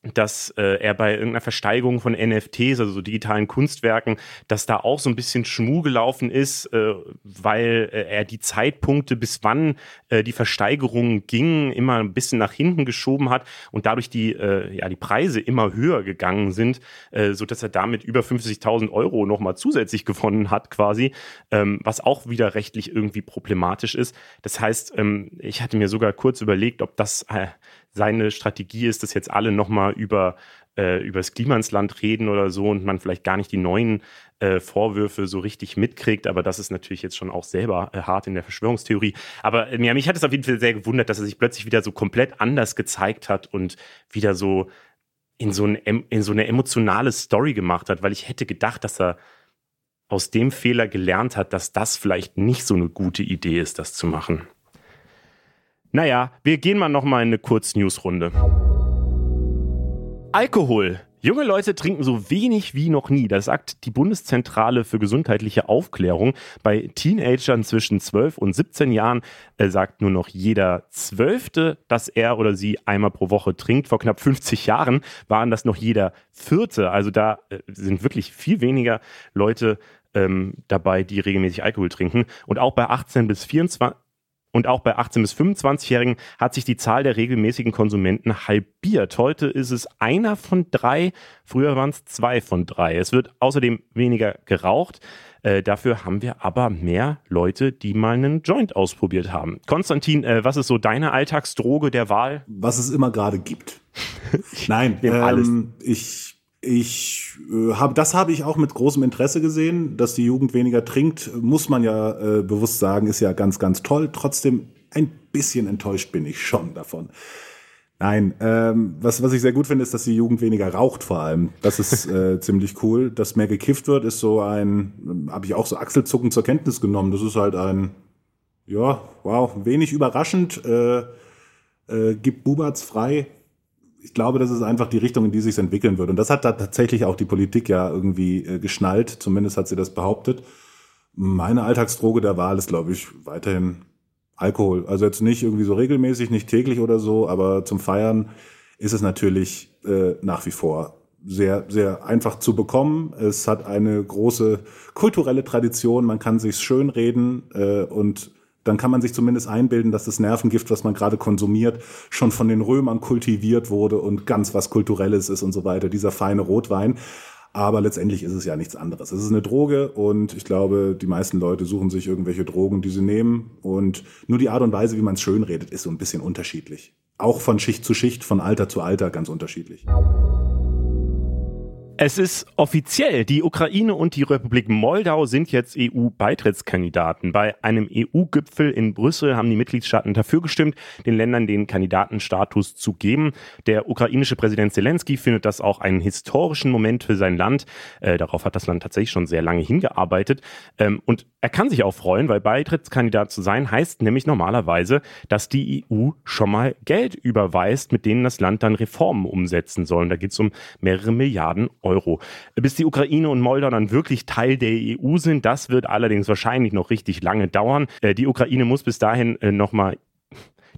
dass äh, er bei irgendeiner Versteigerung von NFTs, also so digitalen Kunstwerken, dass da auch so ein bisschen Schmu gelaufen ist, äh, weil äh, er die Zeitpunkte, bis wann äh, die Versteigerungen gingen, immer ein bisschen nach hinten geschoben hat und dadurch die, äh, ja, die Preise immer höher gegangen sind, äh, so dass er damit über 50.000 Euro nochmal zusätzlich gewonnen hat quasi, ähm, was auch wieder rechtlich irgendwie problematisch ist. Das heißt, ähm, ich hatte mir sogar kurz überlegt, ob das äh, seine Strategie ist, dass jetzt alle nochmal über äh, über das Klima ins Land reden oder so und man vielleicht gar nicht die neuen äh, Vorwürfe so richtig mitkriegt. Aber das ist natürlich jetzt schon auch selber äh, hart in der Verschwörungstheorie. Aber äh, ja, mich hat es auf jeden Fall sehr gewundert, dass er sich plötzlich wieder so komplett anders gezeigt hat und wieder so in so, ein, in so eine emotionale Story gemacht hat, weil ich hätte gedacht, dass er aus dem Fehler gelernt hat, dass das vielleicht nicht so eine gute Idee ist, das zu machen. Naja, wir gehen mal nochmal in eine Kurz-News-Runde. Alkohol. Junge Leute trinken so wenig wie noch nie. Das sagt die Bundeszentrale für gesundheitliche Aufklärung. Bei Teenagern zwischen 12 und 17 Jahren äh, sagt nur noch jeder Zwölfte, dass er oder sie einmal pro Woche trinkt. Vor knapp 50 Jahren waren das noch jeder Vierte. Also da äh, sind wirklich viel weniger Leute ähm, dabei, die regelmäßig Alkohol trinken. Und auch bei 18 bis 24, und auch bei 18- bis 25-Jährigen hat sich die Zahl der regelmäßigen Konsumenten halbiert. Heute ist es einer von drei, früher waren es zwei von drei. Es wird außerdem weniger geraucht. Äh, dafür haben wir aber mehr Leute, die mal einen Joint ausprobiert haben. Konstantin, äh, was ist so deine Alltagsdroge der Wahl? Was es immer gerade gibt. Nein, [laughs] ähm, ich ich äh, habe, das habe ich auch mit großem Interesse gesehen, dass die Jugend weniger trinkt, muss man ja äh, bewusst sagen, ist ja ganz, ganz toll. Trotzdem ein bisschen enttäuscht bin ich schon davon. Nein, ähm, was, was ich sehr gut finde, ist, dass die Jugend weniger raucht vor allem. Das ist [laughs] äh, ziemlich cool. Dass mehr gekifft wird, ist so ein, habe ich auch so Achselzucken zur Kenntnis genommen. Das ist halt ein, ja, wow, wenig überraschend. Äh, äh, gibt Bubats frei, ich glaube, das ist einfach die Richtung, in die sich entwickeln wird. Und das hat da tatsächlich auch die Politik ja irgendwie äh, geschnallt. Zumindest hat sie das behauptet. Meine Alltagsdroge der Wahl ist, glaube ich, weiterhin Alkohol. Also jetzt nicht irgendwie so regelmäßig, nicht täglich oder so, aber zum Feiern ist es natürlich äh, nach wie vor sehr, sehr einfach zu bekommen. Es hat eine große kulturelle Tradition. Man kann sich's schön reden äh, und dann kann man sich zumindest einbilden, dass das Nervengift, was man gerade konsumiert, schon von den Römern kultiviert wurde und ganz was Kulturelles ist und so weiter, dieser feine Rotwein. Aber letztendlich ist es ja nichts anderes. Es ist eine Droge und ich glaube, die meisten Leute suchen sich irgendwelche Drogen, die sie nehmen. Und nur die Art und Weise, wie man es schön redet, ist so ein bisschen unterschiedlich. Auch von Schicht zu Schicht, von Alter zu Alter ganz unterschiedlich. Es ist offiziell, die Ukraine und die Republik Moldau sind jetzt EU-Beitrittskandidaten. Bei einem EU-Gipfel in Brüssel haben die Mitgliedstaaten dafür gestimmt, den Ländern den Kandidatenstatus zu geben. Der ukrainische Präsident Zelensky findet das auch einen historischen Moment für sein Land. Äh, darauf hat das Land tatsächlich schon sehr lange hingearbeitet. Ähm, und er kann sich auch freuen, weil Beitrittskandidat zu sein heißt nämlich normalerweise, dass die EU schon mal Geld überweist, mit denen das Land dann Reformen umsetzen soll. Und da geht es um mehrere Milliarden Euro. Euro. Bis die Ukraine und Moldau dann wirklich Teil der EU sind, das wird allerdings wahrscheinlich noch richtig lange dauern. Äh, die Ukraine muss bis dahin äh, nochmal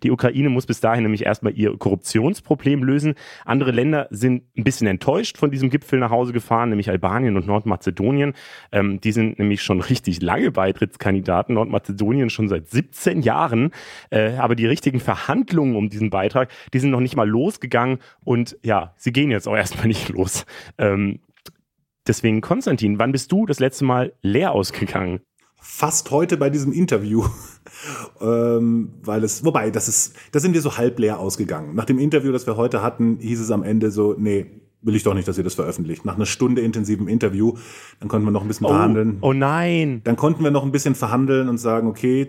die Ukraine muss bis dahin nämlich erstmal ihr Korruptionsproblem lösen. Andere Länder sind ein bisschen enttäuscht von diesem Gipfel nach Hause gefahren, nämlich Albanien und Nordmazedonien. Ähm, die sind nämlich schon richtig lange Beitrittskandidaten. Nordmazedonien schon seit 17 Jahren. Äh, aber die richtigen Verhandlungen um diesen Beitrag, die sind noch nicht mal losgegangen. Und ja, sie gehen jetzt auch [laughs] erstmal nicht los. Ähm, deswegen, Konstantin, wann bist du das letzte Mal leer ausgegangen? Fast heute bei diesem Interview, [laughs] ähm, weil es, wobei, das ist, da sind wir so halb leer ausgegangen. Nach dem Interview, das wir heute hatten, hieß es am Ende so, nee, will ich doch nicht, dass ihr das veröffentlicht. Nach einer Stunde intensivem Interview, dann konnten wir noch ein bisschen oh, verhandeln. Oh nein! Dann konnten wir noch ein bisschen verhandeln und sagen, okay,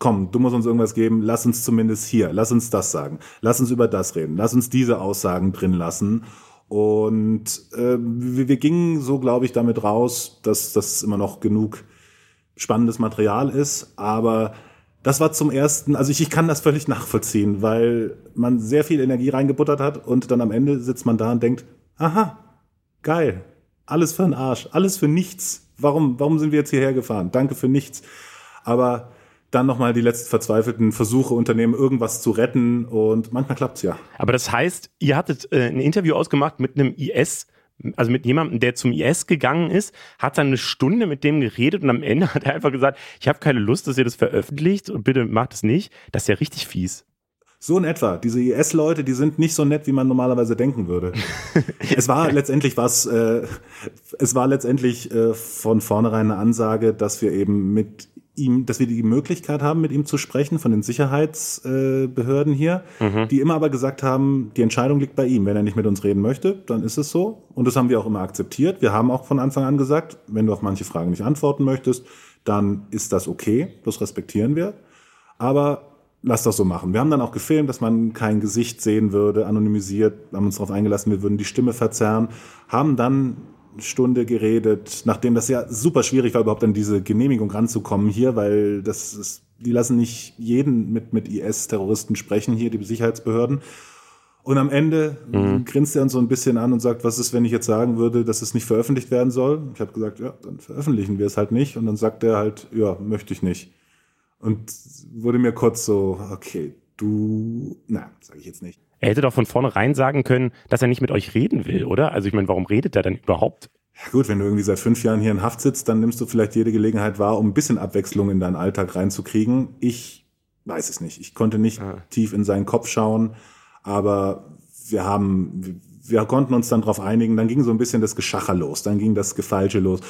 komm, du musst uns irgendwas geben, lass uns zumindest hier, lass uns das sagen, lass uns über das reden, lass uns diese Aussagen drin lassen. Und äh, wir, wir gingen so, glaube ich, damit raus, dass das immer noch genug spannendes Material ist, aber das war zum ersten, also ich, ich kann das völlig nachvollziehen, weil man sehr viel Energie reingebuttert hat und dann am Ende sitzt man da und denkt, aha, geil, alles für den Arsch, alles für nichts. Warum, warum sind wir jetzt hierher gefahren? Danke für nichts. Aber dann nochmal die letzten verzweifelten Versuche unternehmen, irgendwas zu retten und manchmal klappt's ja. Aber das heißt, ihr hattet äh, ein Interview ausgemacht mit einem IS- also mit jemandem, der zum IS gegangen ist, hat dann eine Stunde mit dem geredet und am Ende hat er einfach gesagt, ich habe keine Lust, dass ihr das veröffentlicht und bitte macht es nicht. Das ist ja richtig fies. So in etwa. Diese IS-Leute, die sind nicht so nett, wie man normalerweise denken würde. [laughs] es war letztendlich was, äh, es war letztendlich äh, von vornherein eine Ansage, dass wir eben mit ihm, dass wir die Möglichkeit haben, mit ihm zu sprechen von den Sicherheitsbehörden hier, mhm. die immer aber gesagt haben, die Entscheidung liegt bei ihm. Wenn er nicht mit uns reden möchte, dann ist es so. Und das haben wir auch immer akzeptiert. Wir haben auch von Anfang an gesagt, wenn du auf manche Fragen nicht antworten möchtest, dann ist das okay. Das respektieren wir. Aber lass das so machen. Wir haben dann auch gefilmt, dass man kein Gesicht sehen würde, anonymisiert, haben uns darauf eingelassen, wir würden die Stimme verzerren, haben dann Stunde geredet, nachdem das ja super schwierig war, überhaupt an diese Genehmigung ranzukommen hier, weil das ist, die lassen nicht jeden mit, mit IS-Terroristen sprechen hier, die Sicherheitsbehörden. Und am Ende mhm. grinst er uns so ein bisschen an und sagt, was ist, wenn ich jetzt sagen würde, dass es nicht veröffentlicht werden soll? Ich habe gesagt, ja, dann veröffentlichen wir es halt nicht. Und dann sagt er halt, ja, möchte ich nicht. Und wurde mir kurz so, okay, du, na, sage ich jetzt nicht. Er hätte doch von vornherein sagen können, dass er nicht mit euch reden will, oder? Also ich meine, warum redet er dann überhaupt? Ja gut, wenn du irgendwie seit fünf Jahren hier in Haft sitzt, dann nimmst du vielleicht jede Gelegenheit wahr, um ein bisschen Abwechslung in deinen Alltag reinzukriegen. Ich weiß es nicht. Ich konnte nicht ah. tief in seinen Kopf schauen, aber wir haben, wir konnten uns dann darauf einigen. Dann ging so ein bisschen das Geschacher los, dann ging das Gefalsche los.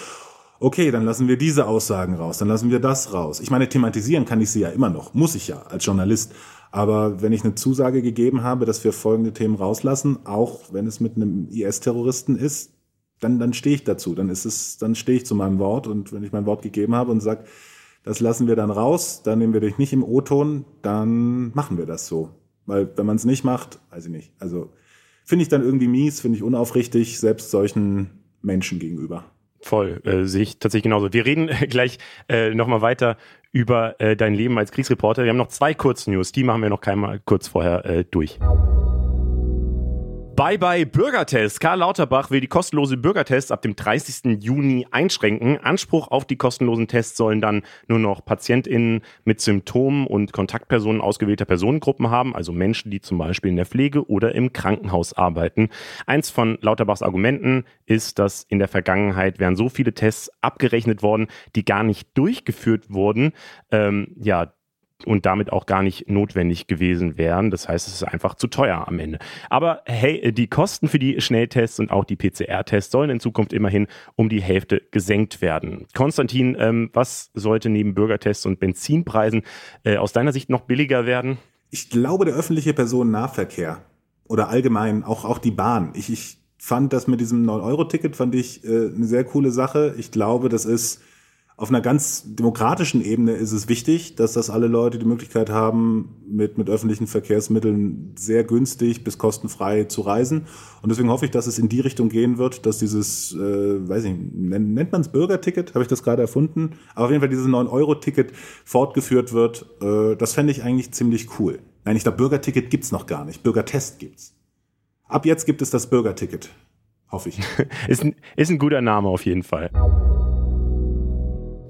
Okay, dann lassen wir diese Aussagen raus, dann lassen wir das raus. Ich meine, thematisieren kann ich sie ja immer noch, muss ich ja als Journalist. Aber wenn ich eine Zusage gegeben habe, dass wir folgende Themen rauslassen, auch wenn es mit einem IS-Terroristen ist, dann, dann stehe ich dazu. Dann ist es, dann stehe ich zu meinem Wort. Und wenn ich mein Wort gegeben habe und sage, das lassen wir dann raus, dann nehmen wir dich nicht im O-Ton, dann machen wir das so. Weil wenn man es nicht macht, weiß ich nicht. Also finde ich dann irgendwie mies, finde ich unaufrichtig, selbst solchen Menschen gegenüber. Voll, äh, sehe ich tatsächlich genauso. Wir reden äh, gleich äh, nochmal weiter über äh, dein Leben als Kriegsreporter. Wir haben noch zwei Kurznews, die machen wir noch keinmal kurz vorher äh, durch. Bye bye Bürgertest. Karl Lauterbach will die kostenlose Bürgertests ab dem 30. Juni einschränken. Anspruch auf die kostenlosen Tests sollen dann nur noch PatientInnen mit Symptomen und Kontaktpersonen ausgewählter Personengruppen haben, also Menschen, die zum Beispiel in der Pflege oder im Krankenhaus arbeiten. Eins von Lauterbachs Argumenten ist, dass in der Vergangenheit wären so viele Tests abgerechnet worden, die gar nicht durchgeführt wurden. Ähm, ja, und damit auch gar nicht notwendig gewesen wären. Das heißt, es ist einfach zu teuer am Ende. Aber hey, die Kosten für die Schnelltests und auch die PCR-Tests sollen in Zukunft immerhin um die Hälfte gesenkt werden. Konstantin, ähm, was sollte neben Bürgertests und Benzinpreisen äh, aus deiner Sicht noch billiger werden? Ich glaube, der öffentliche Personennahverkehr oder allgemein auch, auch die Bahn. Ich, ich fand das mit diesem 9-Euro-Ticket fand ich äh, eine sehr coole Sache. Ich glaube, das ist auf einer ganz demokratischen Ebene ist es wichtig, dass das alle Leute die Möglichkeit haben, mit, mit öffentlichen Verkehrsmitteln sehr günstig bis kostenfrei zu reisen. Und deswegen hoffe ich, dass es in die Richtung gehen wird, dass dieses, äh, weiß ich, nennt, nennt man es Bürgerticket, habe ich das gerade erfunden, aber auf jeden Fall dieses 9-Euro-Ticket fortgeführt wird. Äh, das fände ich eigentlich ziemlich cool. Nein, ich glaube, Bürgerticket gibt's noch gar nicht. Bürgertest gibt's. Ab jetzt gibt es das Bürgerticket. Hoffe ich. [laughs] ist, ein, ist ein guter Name auf jeden Fall.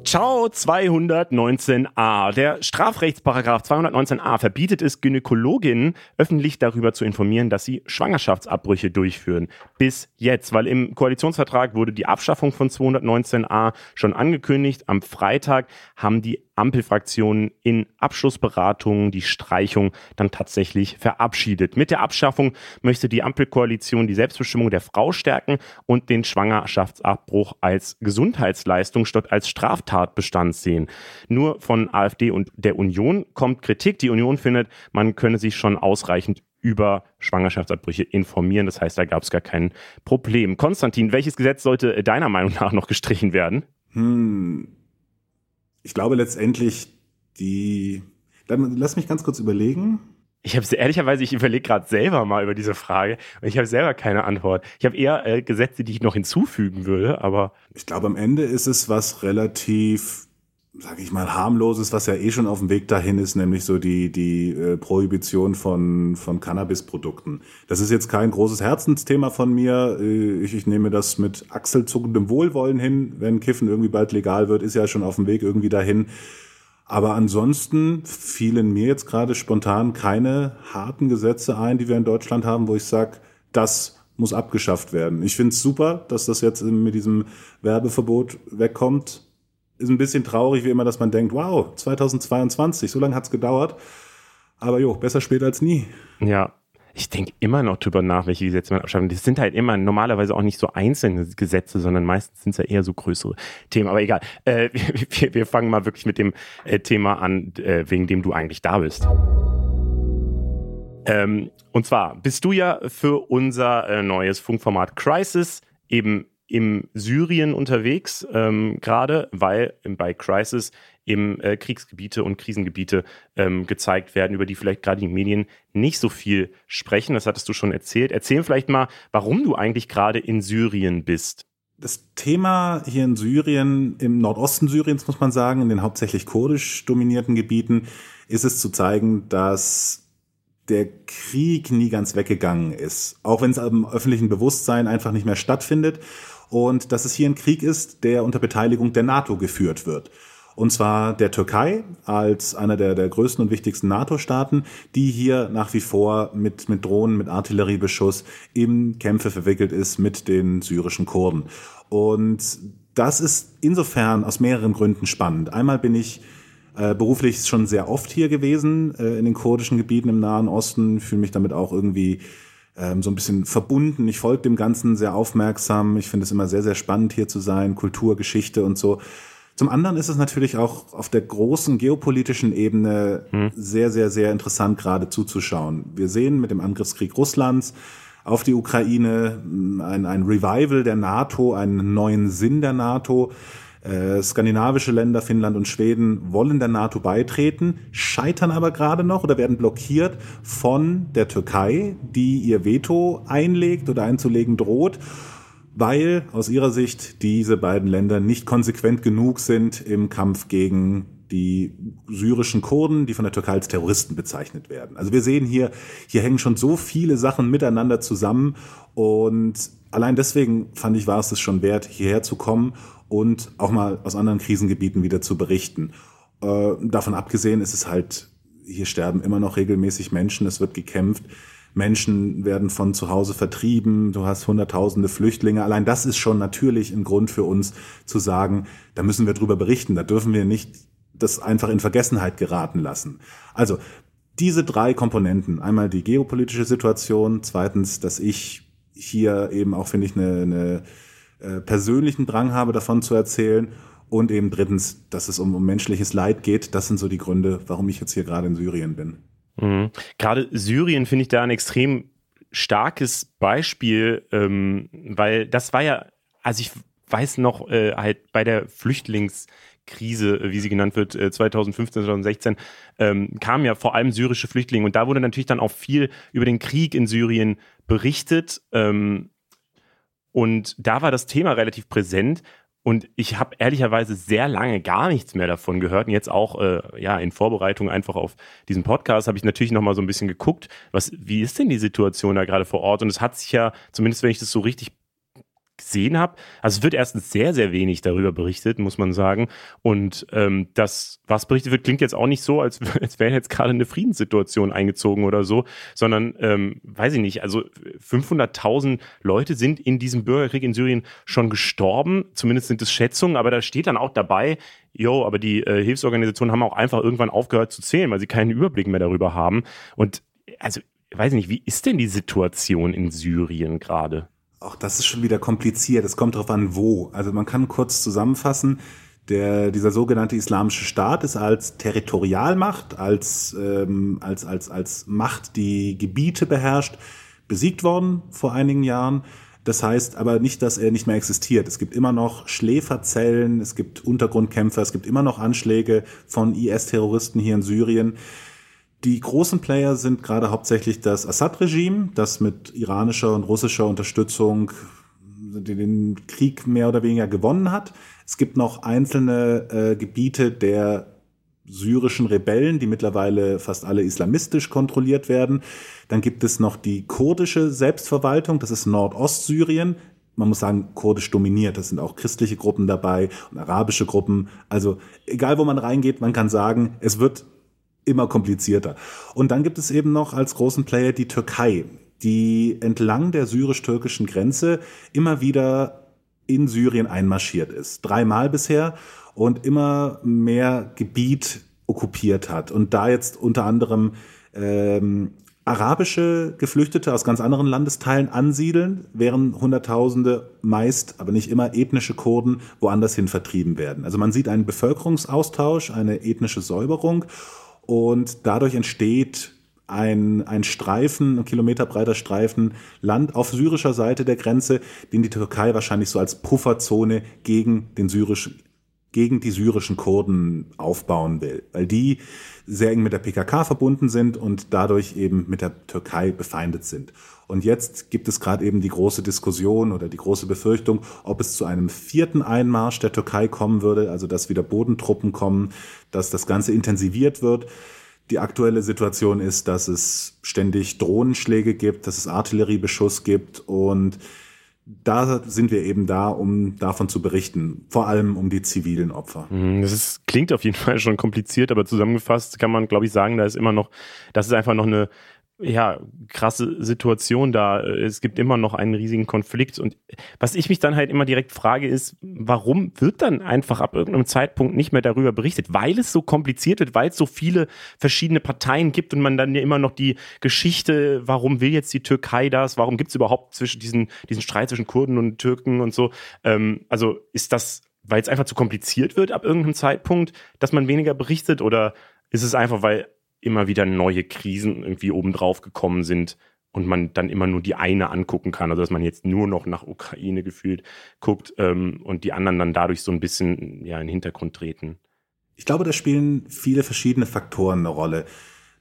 Ciao 219a. Der Strafrechtsparagraf 219a verbietet es Gynäkologinnen öffentlich darüber zu informieren, dass sie Schwangerschaftsabbrüche durchführen. Bis jetzt, weil im Koalitionsvertrag wurde die Abschaffung von 219a schon angekündigt. Am Freitag haben die Ampelfraktionen in Abschlussberatungen die Streichung dann tatsächlich verabschiedet. Mit der Abschaffung möchte die Ampelkoalition die Selbstbestimmung der Frau stärken und den Schwangerschaftsabbruch als Gesundheitsleistung statt als Straftatbestand sehen. Nur von AfD und der Union kommt Kritik. Die Union findet, man könne sich schon ausreichend über Schwangerschaftsabbrüche informieren. Das heißt, da gab es gar kein Problem. Konstantin, welches Gesetz sollte deiner Meinung nach noch gestrichen werden? Hm, ich glaube letztendlich die. Dann lass mich ganz kurz überlegen. Ich habe ehrlicherweise, ich überlege gerade selber mal über diese Frage und ich habe selber keine Antwort. Ich habe eher äh, Gesetze, die ich noch hinzufügen würde, aber. Ich glaube, am Ende ist es was relativ sage ich mal, harmloses, was ja eh schon auf dem Weg dahin ist, nämlich so die, die äh, Prohibition von, von Cannabis-Produkten. Das ist jetzt kein großes Herzensthema von mir. Äh, ich, ich nehme das mit achselzuckendem Wohlwollen hin. Wenn Kiffen irgendwie bald legal wird, ist ja schon auf dem Weg irgendwie dahin. Aber ansonsten fielen mir jetzt gerade spontan keine harten Gesetze ein, die wir in Deutschland haben, wo ich sage, das muss abgeschafft werden. Ich finde es super, dass das jetzt mit diesem Werbeverbot wegkommt ist ein bisschen traurig, wie immer, dass man denkt, wow, 2022, so lange hat's gedauert. Aber jo, besser spät als nie. Ja, ich denke immer noch drüber nach, welche Gesetze man abschaffen. Das sind halt immer normalerweise auch nicht so einzelne Gesetze, sondern meistens sind es ja eher so größere Themen. Aber egal, äh, [laughs] wir, wir, fangen mal wirklich mit dem äh, Thema an, äh, wegen dem du eigentlich da bist. Ähm, und zwar bist du ja für unser äh, neues Funkformat Crisis eben im Syrien unterwegs, ähm, gerade weil bei Crisis eben äh, Kriegsgebiete und Krisengebiete ähm, gezeigt werden, über die vielleicht gerade die Medien nicht so viel sprechen. Das hattest du schon erzählt. Erzähl vielleicht mal, warum du eigentlich gerade in Syrien bist. Das Thema hier in Syrien, im Nordosten Syriens muss man sagen, in den hauptsächlich kurdisch dominierten Gebieten, ist es zu zeigen, dass der Krieg nie ganz weggegangen ist. Auch wenn es im öffentlichen Bewusstsein einfach nicht mehr stattfindet und dass es hier ein Krieg ist, der unter Beteiligung der NATO geführt wird. Und zwar der Türkei als einer der, der größten und wichtigsten NATO-Staaten, die hier nach wie vor mit, mit Drohnen, mit Artilleriebeschuss in Kämpfe verwickelt ist mit den syrischen Kurden. Und das ist insofern aus mehreren Gründen spannend. Einmal bin ich äh, beruflich schon sehr oft hier gewesen, äh, in den kurdischen Gebieten im Nahen Osten, fühle mich damit auch irgendwie ähm, so ein bisschen verbunden. Ich folge dem Ganzen sehr aufmerksam. Ich finde es immer sehr, sehr spannend, hier zu sein, Kultur, Geschichte und so. Zum anderen ist es natürlich auch auf der großen geopolitischen Ebene hm. sehr, sehr, sehr interessant gerade zuzuschauen. Wir sehen mit dem Angriffskrieg Russlands auf die Ukraine ein, ein Revival der NATO, einen neuen Sinn der NATO. Äh, skandinavische Länder, Finnland und Schweden wollen der NATO beitreten, scheitern aber gerade noch oder werden blockiert von der Türkei, die ihr Veto einlegt oder einzulegen droht, weil aus ihrer Sicht diese beiden Länder nicht konsequent genug sind im Kampf gegen die syrischen Kurden, die von der Türkei als Terroristen bezeichnet werden. Also wir sehen hier, hier hängen schon so viele Sachen miteinander zusammen und allein deswegen fand ich, war es es schon wert, hierher zu kommen und auch mal aus anderen Krisengebieten wieder zu berichten. Äh, davon abgesehen ist es halt, hier sterben immer noch regelmäßig Menschen, es wird gekämpft. Menschen werden von zu Hause vertrieben, du hast hunderttausende Flüchtlinge. Allein das ist schon natürlich ein Grund für uns zu sagen, da müssen wir drüber berichten, da dürfen wir nicht das einfach in Vergessenheit geraten lassen. Also diese drei Komponenten, einmal die geopolitische Situation, zweitens, dass ich hier eben auch, finde ich, eine, eine äh, persönlichen Drang habe, davon zu erzählen. Und eben drittens, dass es um, um menschliches Leid geht. Das sind so die Gründe, warum ich jetzt hier gerade in Syrien bin. Mhm. Gerade Syrien finde ich da ein extrem starkes Beispiel, ähm, weil das war ja, also ich weiß noch äh, halt bei der Flüchtlingskrise, wie sie genannt wird, 2015, äh, 2016, ähm, kamen ja vor allem syrische Flüchtlinge und da wurde natürlich dann auch viel über den Krieg in Syrien berichtet. Ähm, und da war das Thema relativ präsent. Und ich habe ehrlicherweise sehr lange gar nichts mehr davon gehört. Und jetzt auch äh, ja in Vorbereitung einfach auf diesen Podcast habe ich natürlich noch mal so ein bisschen geguckt, was wie ist denn die Situation da gerade vor Ort? Und es hat sich ja zumindest wenn ich das so richtig gesehen habe. Also es wird erstens sehr, sehr wenig darüber berichtet, muss man sagen. Und ähm, das, was berichtet wird, klingt jetzt auch nicht so, als, [laughs] als wäre jetzt gerade eine Friedenssituation eingezogen oder so, sondern, ähm, weiß ich nicht, also 500.000 Leute sind in diesem Bürgerkrieg in Syrien schon gestorben. Zumindest sind es Schätzungen, aber da steht dann auch dabei, jo, aber die äh, Hilfsorganisationen haben auch einfach irgendwann aufgehört zu zählen, weil sie keinen Überblick mehr darüber haben. Und also, weiß ich nicht, wie ist denn die Situation in Syrien gerade? Auch das ist schon wieder kompliziert. Es kommt darauf an, wo. Also man kann kurz zusammenfassen. Der, dieser sogenannte Islamische Staat ist als Territorialmacht, als, ähm, als, als, als Macht, die Gebiete beherrscht, besiegt worden vor einigen Jahren. Das heißt aber nicht, dass er nicht mehr existiert. Es gibt immer noch Schläferzellen, es gibt Untergrundkämpfer, es gibt immer noch Anschläge von IS-Terroristen hier in Syrien. Die großen Player sind gerade hauptsächlich das Assad-Regime, das mit iranischer und russischer Unterstützung den Krieg mehr oder weniger gewonnen hat. Es gibt noch einzelne äh, Gebiete der syrischen Rebellen, die mittlerweile fast alle islamistisch kontrolliert werden. Dann gibt es noch die kurdische Selbstverwaltung, das ist Nordostsyrien. Man muss sagen, kurdisch dominiert. Das sind auch christliche Gruppen dabei und arabische Gruppen. Also egal, wo man reingeht, man kann sagen, es wird immer komplizierter. Und dann gibt es eben noch als großen Player die Türkei, die entlang der syrisch-türkischen Grenze immer wieder in Syrien einmarschiert ist. Dreimal bisher und immer mehr Gebiet okkupiert hat. Und da jetzt unter anderem ähm, arabische Geflüchtete aus ganz anderen Landesteilen ansiedeln, während Hunderttausende meist, aber nicht immer ethnische Kurden woanders hin vertrieben werden. Also man sieht einen Bevölkerungsaustausch, eine ethnische Säuberung und dadurch entsteht ein, ein Streifen, ein kilometerbreiter Streifen Land auf syrischer Seite der Grenze, den die Türkei wahrscheinlich so als Pufferzone gegen den syrischen, gegen die syrischen Kurden aufbauen will, weil die sehr eng mit der PKK verbunden sind und dadurch eben mit der Türkei befeindet sind. Und jetzt gibt es gerade eben die große Diskussion oder die große Befürchtung, ob es zu einem vierten Einmarsch der Türkei kommen würde, also dass wieder Bodentruppen kommen, dass das Ganze intensiviert wird. Die aktuelle Situation ist, dass es ständig Drohnenschläge gibt, dass es Artilleriebeschuss gibt und da sind wir eben da, um davon zu berichten, vor allem um die zivilen Opfer. Mhm, das ist, klingt auf jeden [laughs] Fall schon kompliziert, aber zusammengefasst kann man, glaube ich, sagen, da ist immer noch, das ist einfach noch eine ja, krasse Situation da. Es gibt immer noch einen riesigen Konflikt. Und was ich mich dann halt immer direkt frage, ist, warum wird dann einfach ab irgendeinem Zeitpunkt nicht mehr darüber berichtet? Weil es so kompliziert wird, weil es so viele verschiedene Parteien gibt und man dann ja immer noch die Geschichte, warum will jetzt die Türkei das? Warum gibt es überhaupt zwischen diesen, diesen Streit zwischen Kurden und Türken und so? Ähm, also ist das, weil es einfach zu kompliziert wird ab irgendeinem Zeitpunkt, dass man weniger berichtet? Oder ist es einfach, weil immer wieder neue Krisen irgendwie obendrauf gekommen sind und man dann immer nur die eine angucken kann, also dass man jetzt nur noch nach Ukraine gefühlt guckt ähm, und die anderen dann dadurch so ein bisschen ja, in den Hintergrund treten. Ich glaube, da spielen viele verschiedene Faktoren eine Rolle.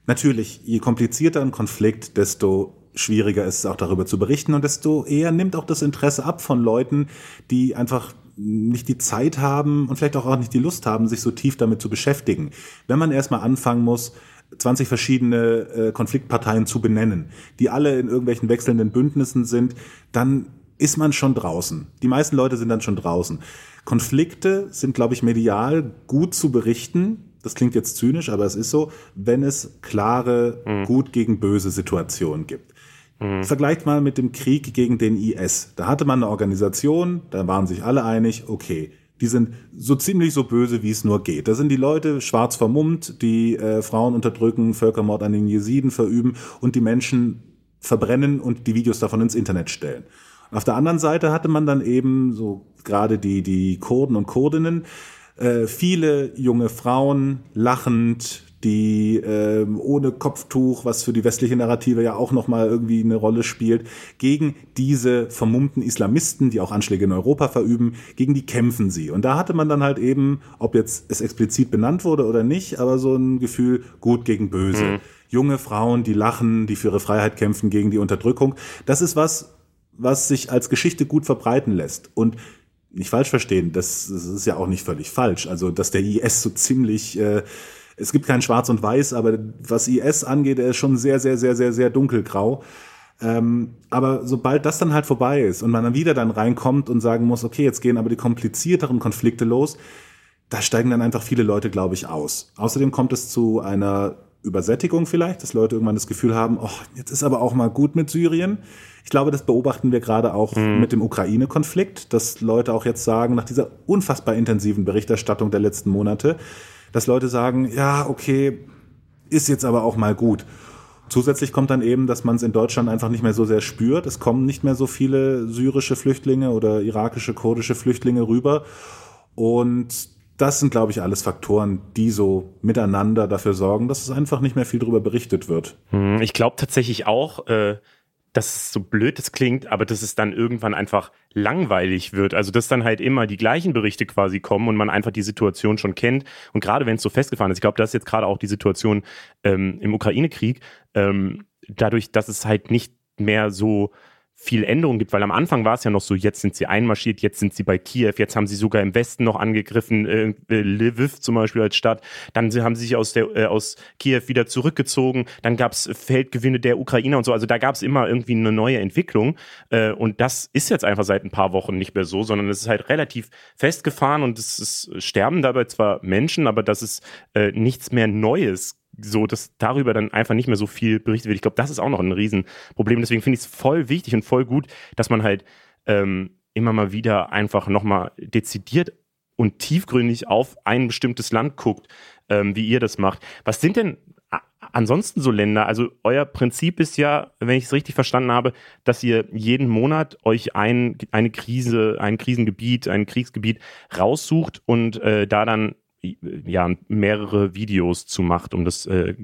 Natürlich, je komplizierter ein Konflikt, desto schwieriger ist es auch darüber zu berichten und desto eher nimmt auch das Interesse ab von Leuten, die einfach nicht die Zeit haben und vielleicht auch, auch nicht die Lust haben, sich so tief damit zu beschäftigen. Wenn man erstmal anfangen muss, 20 verschiedene äh, Konfliktparteien zu benennen, die alle in irgendwelchen wechselnden Bündnissen sind, dann ist man schon draußen. Die meisten Leute sind dann schon draußen. Konflikte sind, glaube ich, medial gut zu berichten. Das klingt jetzt zynisch, aber es ist so, wenn es klare mhm. gut gegen böse Situationen gibt. Mhm. Vergleicht mal mit dem Krieg gegen den IS. Da hatte man eine Organisation, da waren sich alle einig, okay, die sind so ziemlich so böse, wie es nur geht. Da sind die Leute schwarz vermummt, die äh, Frauen unterdrücken, Völkermord an den Jesiden verüben und die Menschen verbrennen und die Videos davon ins Internet stellen. auf der anderen Seite hatte man dann eben so gerade die, die Kurden und Kurdinnen, äh, viele junge Frauen lachend, die äh, ohne Kopftuch, was für die westliche Narrative ja auch nochmal irgendwie eine Rolle spielt, gegen diese vermummten Islamisten, die auch Anschläge in Europa verüben, gegen die kämpfen sie. Und da hatte man dann halt eben, ob jetzt es explizit benannt wurde oder nicht, aber so ein Gefühl, gut gegen böse. Mhm. Junge Frauen, die lachen, die für ihre Freiheit kämpfen gegen die Unterdrückung. Das ist was, was sich als Geschichte gut verbreiten lässt. Und nicht falsch verstehen, das, das ist ja auch nicht völlig falsch. Also, dass der IS so ziemlich äh, es gibt kein Schwarz und Weiß, aber was IS angeht, er ist schon sehr, sehr, sehr, sehr, sehr dunkelgrau. Ähm, aber sobald das dann halt vorbei ist und man dann wieder dann reinkommt und sagen muss, okay, jetzt gehen aber die komplizierteren Konflikte los, da steigen dann einfach viele Leute, glaube ich, aus. Außerdem kommt es zu einer Übersättigung vielleicht, dass Leute irgendwann das Gefühl haben, oh, jetzt ist aber auch mal gut mit Syrien. Ich glaube, das beobachten wir gerade auch mhm. mit dem Ukraine-Konflikt, dass Leute auch jetzt sagen, nach dieser unfassbar intensiven Berichterstattung der letzten Monate, dass Leute sagen, ja, okay, ist jetzt aber auch mal gut. Zusätzlich kommt dann eben, dass man es in Deutschland einfach nicht mehr so sehr spürt. Es kommen nicht mehr so viele syrische Flüchtlinge oder irakische, kurdische Flüchtlinge rüber. Und das sind, glaube ich, alles Faktoren, die so miteinander dafür sorgen, dass es einfach nicht mehr viel darüber berichtet wird. Hm, ich glaube tatsächlich auch, äh, dass es so blöd das klingt, aber dass es dann irgendwann einfach langweilig wird. Also dass dann halt immer die gleichen Berichte quasi kommen und man einfach die Situation schon kennt. Und gerade wenn es so festgefahren ist, ich glaube, das ist jetzt gerade auch die Situation ähm, im Ukraine-Krieg, ähm, dadurch, dass es halt nicht mehr so viel Änderungen gibt, weil am Anfang war es ja noch so, jetzt sind sie einmarschiert, jetzt sind sie bei Kiew, jetzt haben sie sogar im Westen noch angegriffen, äh, Lviv zum Beispiel als Stadt, dann haben sie sich aus, der, äh, aus Kiew wieder zurückgezogen, dann gab es Feldgewinne der Ukrainer und so, also da gab es immer irgendwie eine neue Entwicklung. Äh, und das ist jetzt einfach seit ein paar Wochen nicht mehr so, sondern es ist halt relativ festgefahren und es ist, sterben dabei zwar Menschen, aber das ist äh, nichts mehr Neues so, dass darüber dann einfach nicht mehr so viel berichtet wird. Ich glaube, das ist auch noch ein Riesenproblem. Deswegen finde ich es voll wichtig und voll gut, dass man halt ähm, immer mal wieder einfach nochmal dezidiert und tiefgründig auf ein bestimmtes Land guckt, ähm, wie ihr das macht. Was sind denn ansonsten so Länder? Also euer Prinzip ist ja, wenn ich es richtig verstanden habe, dass ihr jeden Monat euch ein, eine Krise, ein Krisengebiet, ein Kriegsgebiet raussucht und äh, da dann ja, mehrere Videos zu macht, um das äh,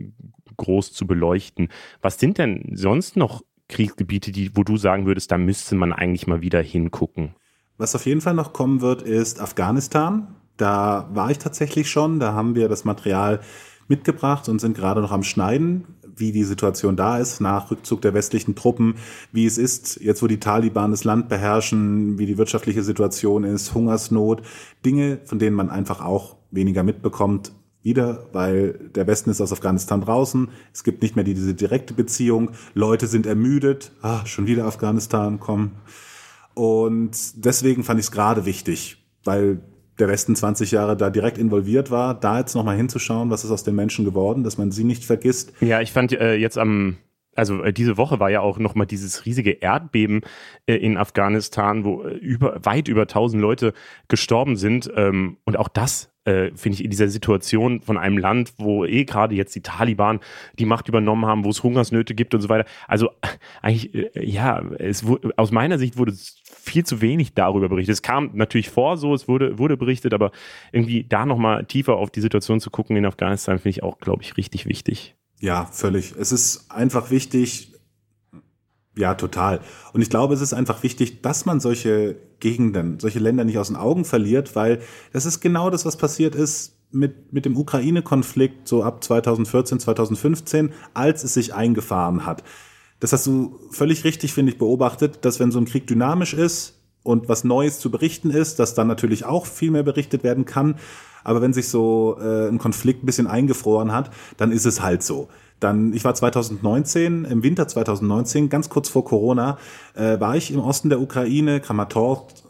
groß zu beleuchten. Was sind denn sonst noch Kriegsgebiete, die, wo du sagen würdest, da müsste man eigentlich mal wieder hingucken? Was auf jeden Fall noch kommen wird, ist Afghanistan. Da war ich tatsächlich schon. Da haben wir das Material mitgebracht und sind gerade noch am Schneiden, wie die Situation da ist nach Rückzug der westlichen Truppen, wie es ist, jetzt wo die Taliban das Land beherrschen, wie die wirtschaftliche Situation ist, Hungersnot, Dinge, von denen man einfach auch weniger mitbekommt, wieder, weil der Westen ist aus Afghanistan draußen. Es gibt nicht mehr diese direkte Beziehung. Leute sind ermüdet. Ah, schon wieder Afghanistan, komm. Und deswegen fand ich es gerade wichtig, weil der Westen 20 Jahre da direkt involviert war, da jetzt nochmal hinzuschauen, was ist aus den Menschen geworden, dass man sie nicht vergisst. Ja, ich fand äh, jetzt am also äh, diese Woche war ja auch nochmal dieses riesige Erdbeben äh, in Afghanistan, wo äh, über, weit über 1000 Leute gestorben sind. Ähm, und auch das äh, finde ich in dieser Situation von einem Land, wo eh gerade jetzt die Taliban die Macht übernommen haben, wo es Hungersnöte gibt und so weiter. Also eigentlich, äh, ja, es aus meiner Sicht wurde viel zu wenig darüber berichtet. Es kam natürlich vor, so es wurde, wurde berichtet, aber irgendwie da nochmal tiefer auf die Situation zu gucken in Afghanistan, finde ich auch, glaube ich, richtig wichtig. Ja, völlig. Es ist einfach wichtig, ja, total. Und ich glaube, es ist einfach wichtig, dass man solche Gegenden, solche Länder nicht aus den Augen verliert, weil das ist genau das, was passiert ist mit, mit dem Ukraine-Konflikt so ab 2014, 2015, als es sich eingefahren hat. Das hast du völlig richtig, finde ich, beobachtet, dass wenn so ein Krieg dynamisch ist und was Neues zu berichten ist, dass dann natürlich auch viel mehr berichtet werden kann. Aber wenn sich so äh, ein Konflikt ein bisschen eingefroren hat, dann ist es halt so. Dann, ich war 2019, im Winter 2019, ganz kurz vor Corona, äh, war ich im Osten der Ukraine, Kramatorsk,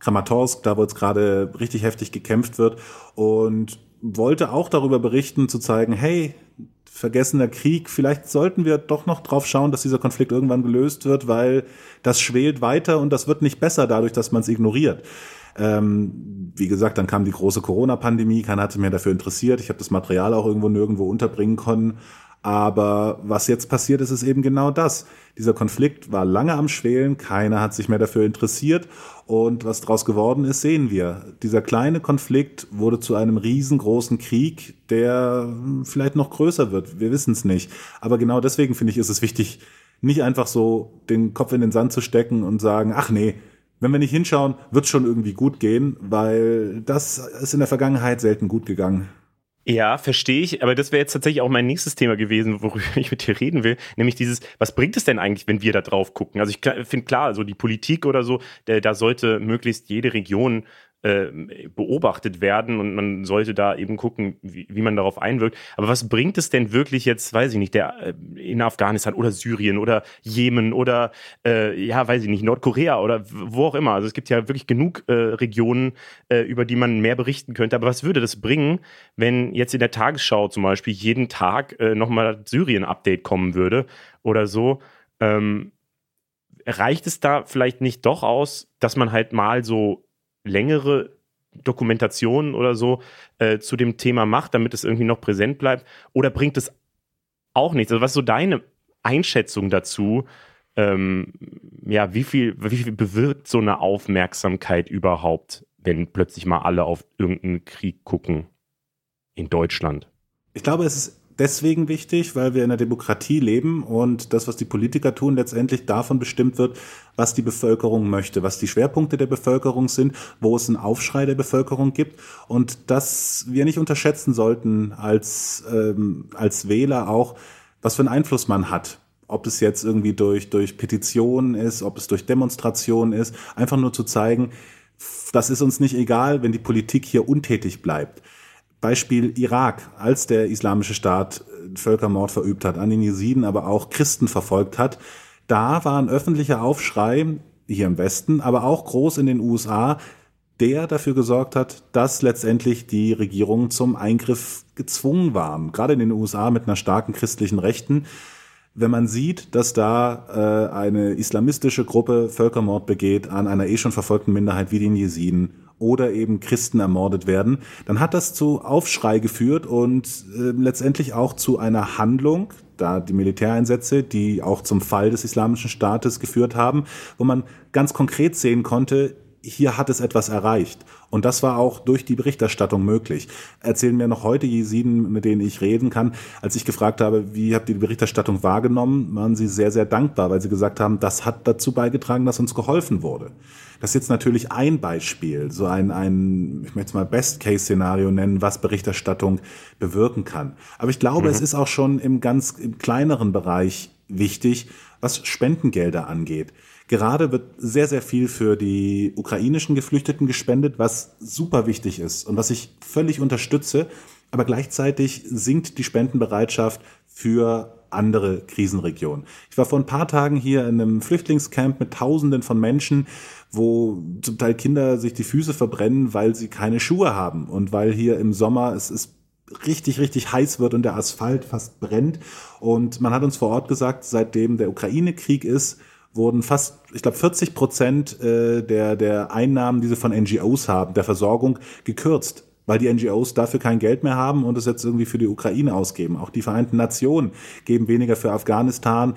Kramatorsk, da wo jetzt gerade richtig heftig gekämpft wird und wollte auch darüber berichten, zu zeigen, hey, vergessener Krieg, vielleicht sollten wir doch noch drauf schauen, dass dieser Konflikt irgendwann gelöst wird, weil das schwelt weiter und das wird nicht besser dadurch, dass man es ignoriert. Ähm, wie gesagt, dann kam die große Corona-Pandemie, keiner hatte mehr dafür interessiert. Ich habe das Material auch irgendwo nirgendwo unterbringen können. Aber was jetzt passiert ist, ist eben genau das. Dieser Konflikt war lange am Schwelen, keiner hat sich mehr dafür interessiert und was daraus geworden ist, sehen wir. Dieser kleine Konflikt wurde zu einem riesengroßen Krieg, der vielleicht noch größer wird. Wir wissen es nicht. Aber genau deswegen finde ich, ist es wichtig, nicht einfach so den Kopf in den Sand zu stecken und sagen, ach nee, wenn wir nicht hinschauen, wird es schon irgendwie gut gehen, weil das ist in der Vergangenheit selten gut gegangen. Ja, verstehe ich, aber das wäre jetzt tatsächlich auch mein nächstes Thema gewesen, worüber [laughs] ich mit dir reden will, nämlich dieses, was bringt es denn eigentlich, wenn wir da drauf gucken? Also ich finde klar, also die Politik oder so, da sollte möglichst jede Region beobachtet werden und man sollte da eben gucken, wie, wie, man darauf einwirkt. Aber was bringt es denn wirklich jetzt, weiß ich nicht, der äh, in Afghanistan oder Syrien oder Jemen oder äh, ja, weiß ich nicht, Nordkorea oder wo auch immer. Also es gibt ja wirklich genug äh, Regionen, äh, über die man mehr berichten könnte. Aber was würde das bringen, wenn jetzt in der Tagesschau zum Beispiel jeden Tag äh, nochmal Syrien-Update kommen würde oder so? Ähm, reicht es da vielleicht nicht doch aus, dass man halt mal so längere Dokumentationen oder so äh, zu dem Thema macht, damit es irgendwie noch präsent bleibt? Oder bringt es auch nichts? Also was ist so deine Einschätzung dazu? Ähm, ja, wie viel, wie viel bewirkt so eine Aufmerksamkeit überhaupt, wenn plötzlich mal alle auf irgendeinen Krieg gucken in Deutschland? Ich glaube, es ist deswegen wichtig, weil wir in einer Demokratie leben und das, was die Politiker tun, letztendlich davon bestimmt wird, was die Bevölkerung möchte, was die Schwerpunkte der Bevölkerung sind, wo es einen Aufschrei der Bevölkerung gibt und dass wir nicht unterschätzen sollten als, ähm, als Wähler auch, was für einen Einfluss man hat ob es jetzt irgendwie durch, durch Petitionen ist, ob es durch Demonstrationen ist, einfach nur zu zeigen, das ist uns nicht egal, wenn die Politik hier untätig bleibt. Beispiel Irak, als der islamische Staat äh, Völkermord verübt hat an den Jesiden, aber auch Christen verfolgt hat, da war ein öffentlicher Aufschrei hier im Westen, aber auch groß in den USA, der dafür gesorgt hat, dass letztendlich die Regierungen zum Eingriff gezwungen waren. Gerade in den USA mit einer starken christlichen Rechten. Wenn man sieht, dass da äh, eine islamistische Gruppe Völkermord begeht an einer eh schon verfolgten Minderheit wie den Jesiden oder eben Christen ermordet werden, dann hat das zu Aufschrei geführt und äh, letztendlich auch zu einer Handlung, da die Militäreinsätze, die auch zum Fall des Islamischen Staates geführt haben, wo man ganz konkret sehen konnte, hier hat es etwas erreicht. Und das war auch durch die Berichterstattung möglich. Erzählen mir noch heute Jesiden, mit denen ich reden kann, als ich gefragt habe, wie habt ihr die Berichterstattung wahrgenommen, waren sie sehr, sehr dankbar, weil sie gesagt haben, das hat dazu beigetragen, dass uns geholfen wurde. Das ist jetzt natürlich ein Beispiel, so ein, ein ich möchte es mal Best-Case-Szenario nennen, was Berichterstattung bewirken kann. Aber ich glaube, mhm. es ist auch schon im ganz im kleineren Bereich wichtig, was Spendengelder angeht. Gerade wird sehr, sehr viel für die ukrainischen Geflüchteten gespendet, was super wichtig ist und was ich völlig unterstütze. Aber gleichzeitig sinkt die Spendenbereitschaft für andere Krisenregionen. Ich war vor ein paar Tagen hier in einem Flüchtlingscamp mit Tausenden von Menschen, wo zum Teil Kinder sich die Füße verbrennen, weil sie keine Schuhe haben und weil hier im Sommer es ist richtig, richtig heiß wird und der Asphalt fast brennt. Und man hat uns vor Ort gesagt, seitdem der Ukraine-Krieg ist, wurden fast, ich glaube, 40 Prozent äh, der, der Einnahmen, die sie von NGOs haben, der Versorgung, gekürzt weil die NGOs dafür kein Geld mehr haben und es jetzt irgendwie für die Ukraine ausgeben. Auch die Vereinten Nationen geben weniger für Afghanistan,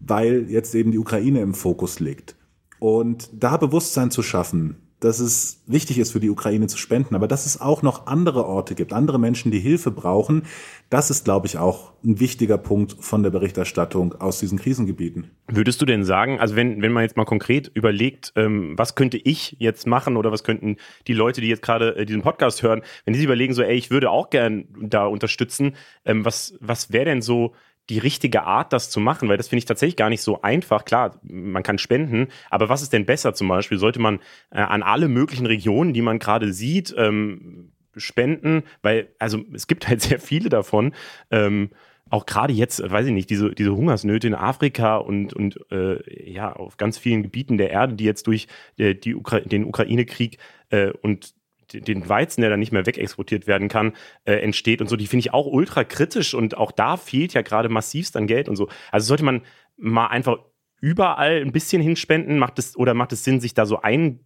weil jetzt eben die Ukraine im Fokus liegt. Und da Bewusstsein zu schaffen, dass es wichtig ist für die Ukraine zu spenden, aber dass es auch noch andere Orte gibt, andere Menschen, die Hilfe brauchen, das ist, glaube ich, auch ein wichtiger Punkt von der Berichterstattung aus diesen Krisengebieten. Würdest du denn sagen, also wenn, wenn man jetzt mal konkret überlegt, ähm, was könnte ich jetzt machen oder was könnten die Leute, die jetzt gerade äh, diesen Podcast hören, wenn die sich überlegen, so, ey, ich würde auch gern da unterstützen, ähm, was, was wäre denn so die richtige Art, das zu machen, weil das finde ich tatsächlich gar nicht so einfach. Klar, man kann spenden, aber was ist denn besser zum Beispiel? Sollte man äh, an alle möglichen Regionen, die man gerade sieht, ähm, spenden? Weil, also es gibt halt [laughs] sehr viele davon. Ähm, auch gerade jetzt, weiß ich nicht, diese, diese Hungersnöte in Afrika und, und äh, ja, auf ganz vielen Gebieten der Erde, die jetzt durch äh, die Ukra den Ukraine-Krieg äh, und den Weizen, der dann nicht mehr wegexportiert werden kann, äh, entsteht und so, die finde ich auch ultra kritisch und auch da fehlt ja gerade massivst an Geld und so. Also sollte man mal einfach überall ein bisschen hinspenden, macht es oder macht es Sinn, sich da so ein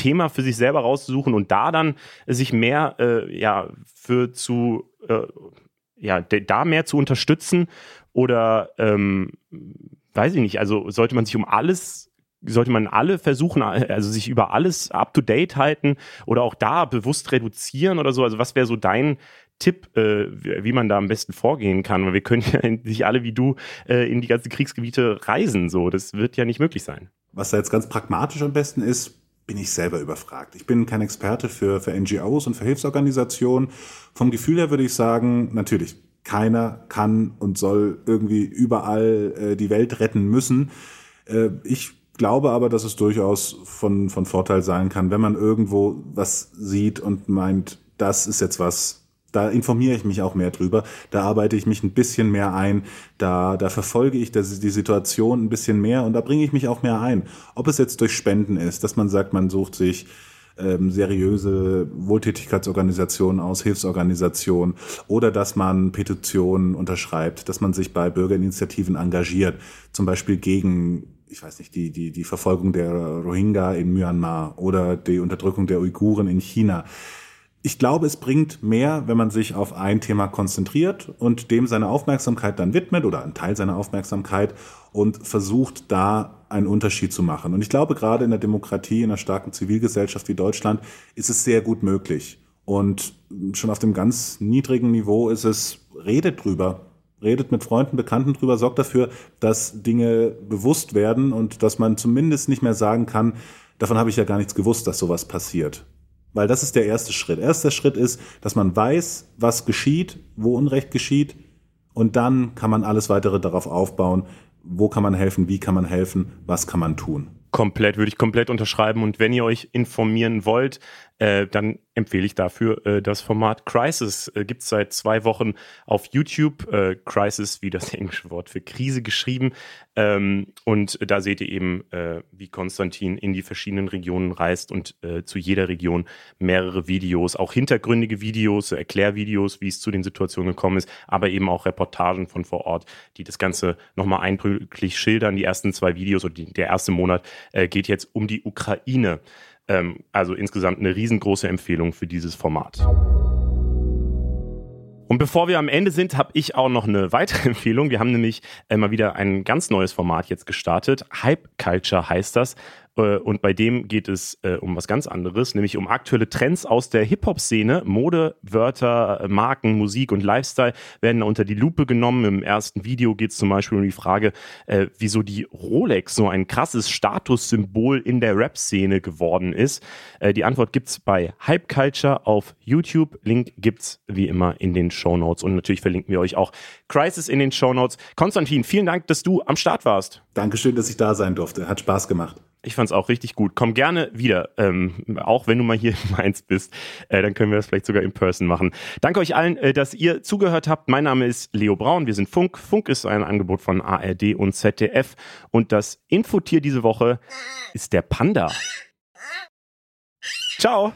Thema für sich selber rauszusuchen und da dann sich mehr äh, ja für zu äh, ja da mehr zu unterstützen oder ähm, weiß ich nicht, also sollte man sich um alles sollte man alle versuchen, also sich über alles up to date halten oder auch da bewusst reduzieren oder so? Also was wäre so dein Tipp, äh, wie man da am besten vorgehen kann? Weil wir können ja [laughs] nicht alle wie du äh, in die ganzen Kriegsgebiete reisen. So, das wird ja nicht möglich sein. Was da jetzt ganz pragmatisch am besten ist, bin ich selber überfragt. Ich bin kein Experte für, für NGOs und für Hilfsorganisationen. Vom Gefühl her würde ich sagen, natürlich, keiner kann und soll irgendwie überall äh, die Welt retten müssen. Äh, ich glaube aber, dass es durchaus von, von Vorteil sein kann, wenn man irgendwo was sieht und meint, das ist jetzt was, da informiere ich mich auch mehr drüber, da arbeite ich mich ein bisschen mehr ein, da, da verfolge ich das, die Situation ein bisschen mehr und da bringe ich mich auch mehr ein. Ob es jetzt durch Spenden ist, dass man sagt, man sucht sich ähm, seriöse Wohltätigkeitsorganisationen aus, Hilfsorganisationen oder dass man Petitionen unterschreibt, dass man sich bei Bürgerinitiativen engagiert, zum Beispiel gegen ich weiß nicht, die, die, die Verfolgung der Rohingya in Myanmar oder die Unterdrückung der Uiguren in China. Ich glaube, es bringt mehr, wenn man sich auf ein Thema konzentriert und dem seine Aufmerksamkeit dann widmet oder einen Teil seiner Aufmerksamkeit und versucht, da einen Unterschied zu machen. Und ich glaube, gerade in der Demokratie, in einer starken Zivilgesellschaft wie Deutschland, ist es sehr gut möglich. Und schon auf dem ganz niedrigen Niveau ist es, redet drüber, redet mit Freunden, Bekannten drüber, sorgt dafür, dass Dinge bewusst werden und dass man zumindest nicht mehr sagen kann, davon habe ich ja gar nichts gewusst, dass sowas passiert. Weil das ist der erste Schritt. Erster Schritt ist, dass man weiß, was geschieht, wo Unrecht geschieht und dann kann man alles weitere darauf aufbauen, wo kann man helfen, wie kann man helfen, was kann man tun. Komplett, würde ich komplett unterschreiben. Und wenn ihr euch informieren wollt, äh, dann empfehle ich dafür äh, das Format Crisis. Äh, Gibt es seit zwei Wochen auf YouTube. Äh, Crisis, wie das [laughs] englische Wort für Krise geschrieben. Ähm, und da seht ihr eben, äh, wie Konstantin in die verschiedenen Regionen reist und äh, zu jeder Region mehrere Videos, auch hintergründige Videos, Erklärvideos, wie es zu den Situationen gekommen ist, aber eben auch Reportagen von vor Ort, die das Ganze nochmal eindrücklich schildern. Die ersten zwei Videos und die, der erste Monat geht jetzt um die Ukraine. Ähm, also insgesamt eine riesengroße Empfehlung für dieses Format. Und bevor wir am Ende sind, habe ich auch noch eine weitere [laughs] Empfehlung. Wir haben nämlich äh, mal wieder ein ganz neues Format jetzt gestartet. Hype Culture heißt das. Äh, und bei dem geht es äh, um was ganz anderes, nämlich um aktuelle Trends aus der Hip-Hop-Szene. Mode, Wörter, Marken, Musik und Lifestyle werden unter die Lupe genommen. Im ersten Video geht es zum Beispiel um die Frage, äh, wieso die Rolex so ein krasses Statussymbol in der Rap-Szene geworden ist. Äh, die Antwort gibt's bei Hype Culture auf YouTube. Link gibt's wie immer in den Show Notes und natürlich verlinken wir euch auch Crisis in den Show Notes. Konstantin, vielen Dank, dass du am Start warst. Dankeschön, dass ich da sein durfte. Hat Spaß gemacht. Ich fand's auch richtig gut. Komm gerne wieder, ähm, auch wenn du mal hier [laughs] in Mainz bist. Äh, dann können wir das vielleicht sogar in Person machen. Danke euch allen, äh, dass ihr zugehört habt. Mein Name ist Leo Braun. Wir sind Funk. Funk ist ein Angebot von ARD und ZDF. Und das Infotier diese Woche ist der Panda. Ciao.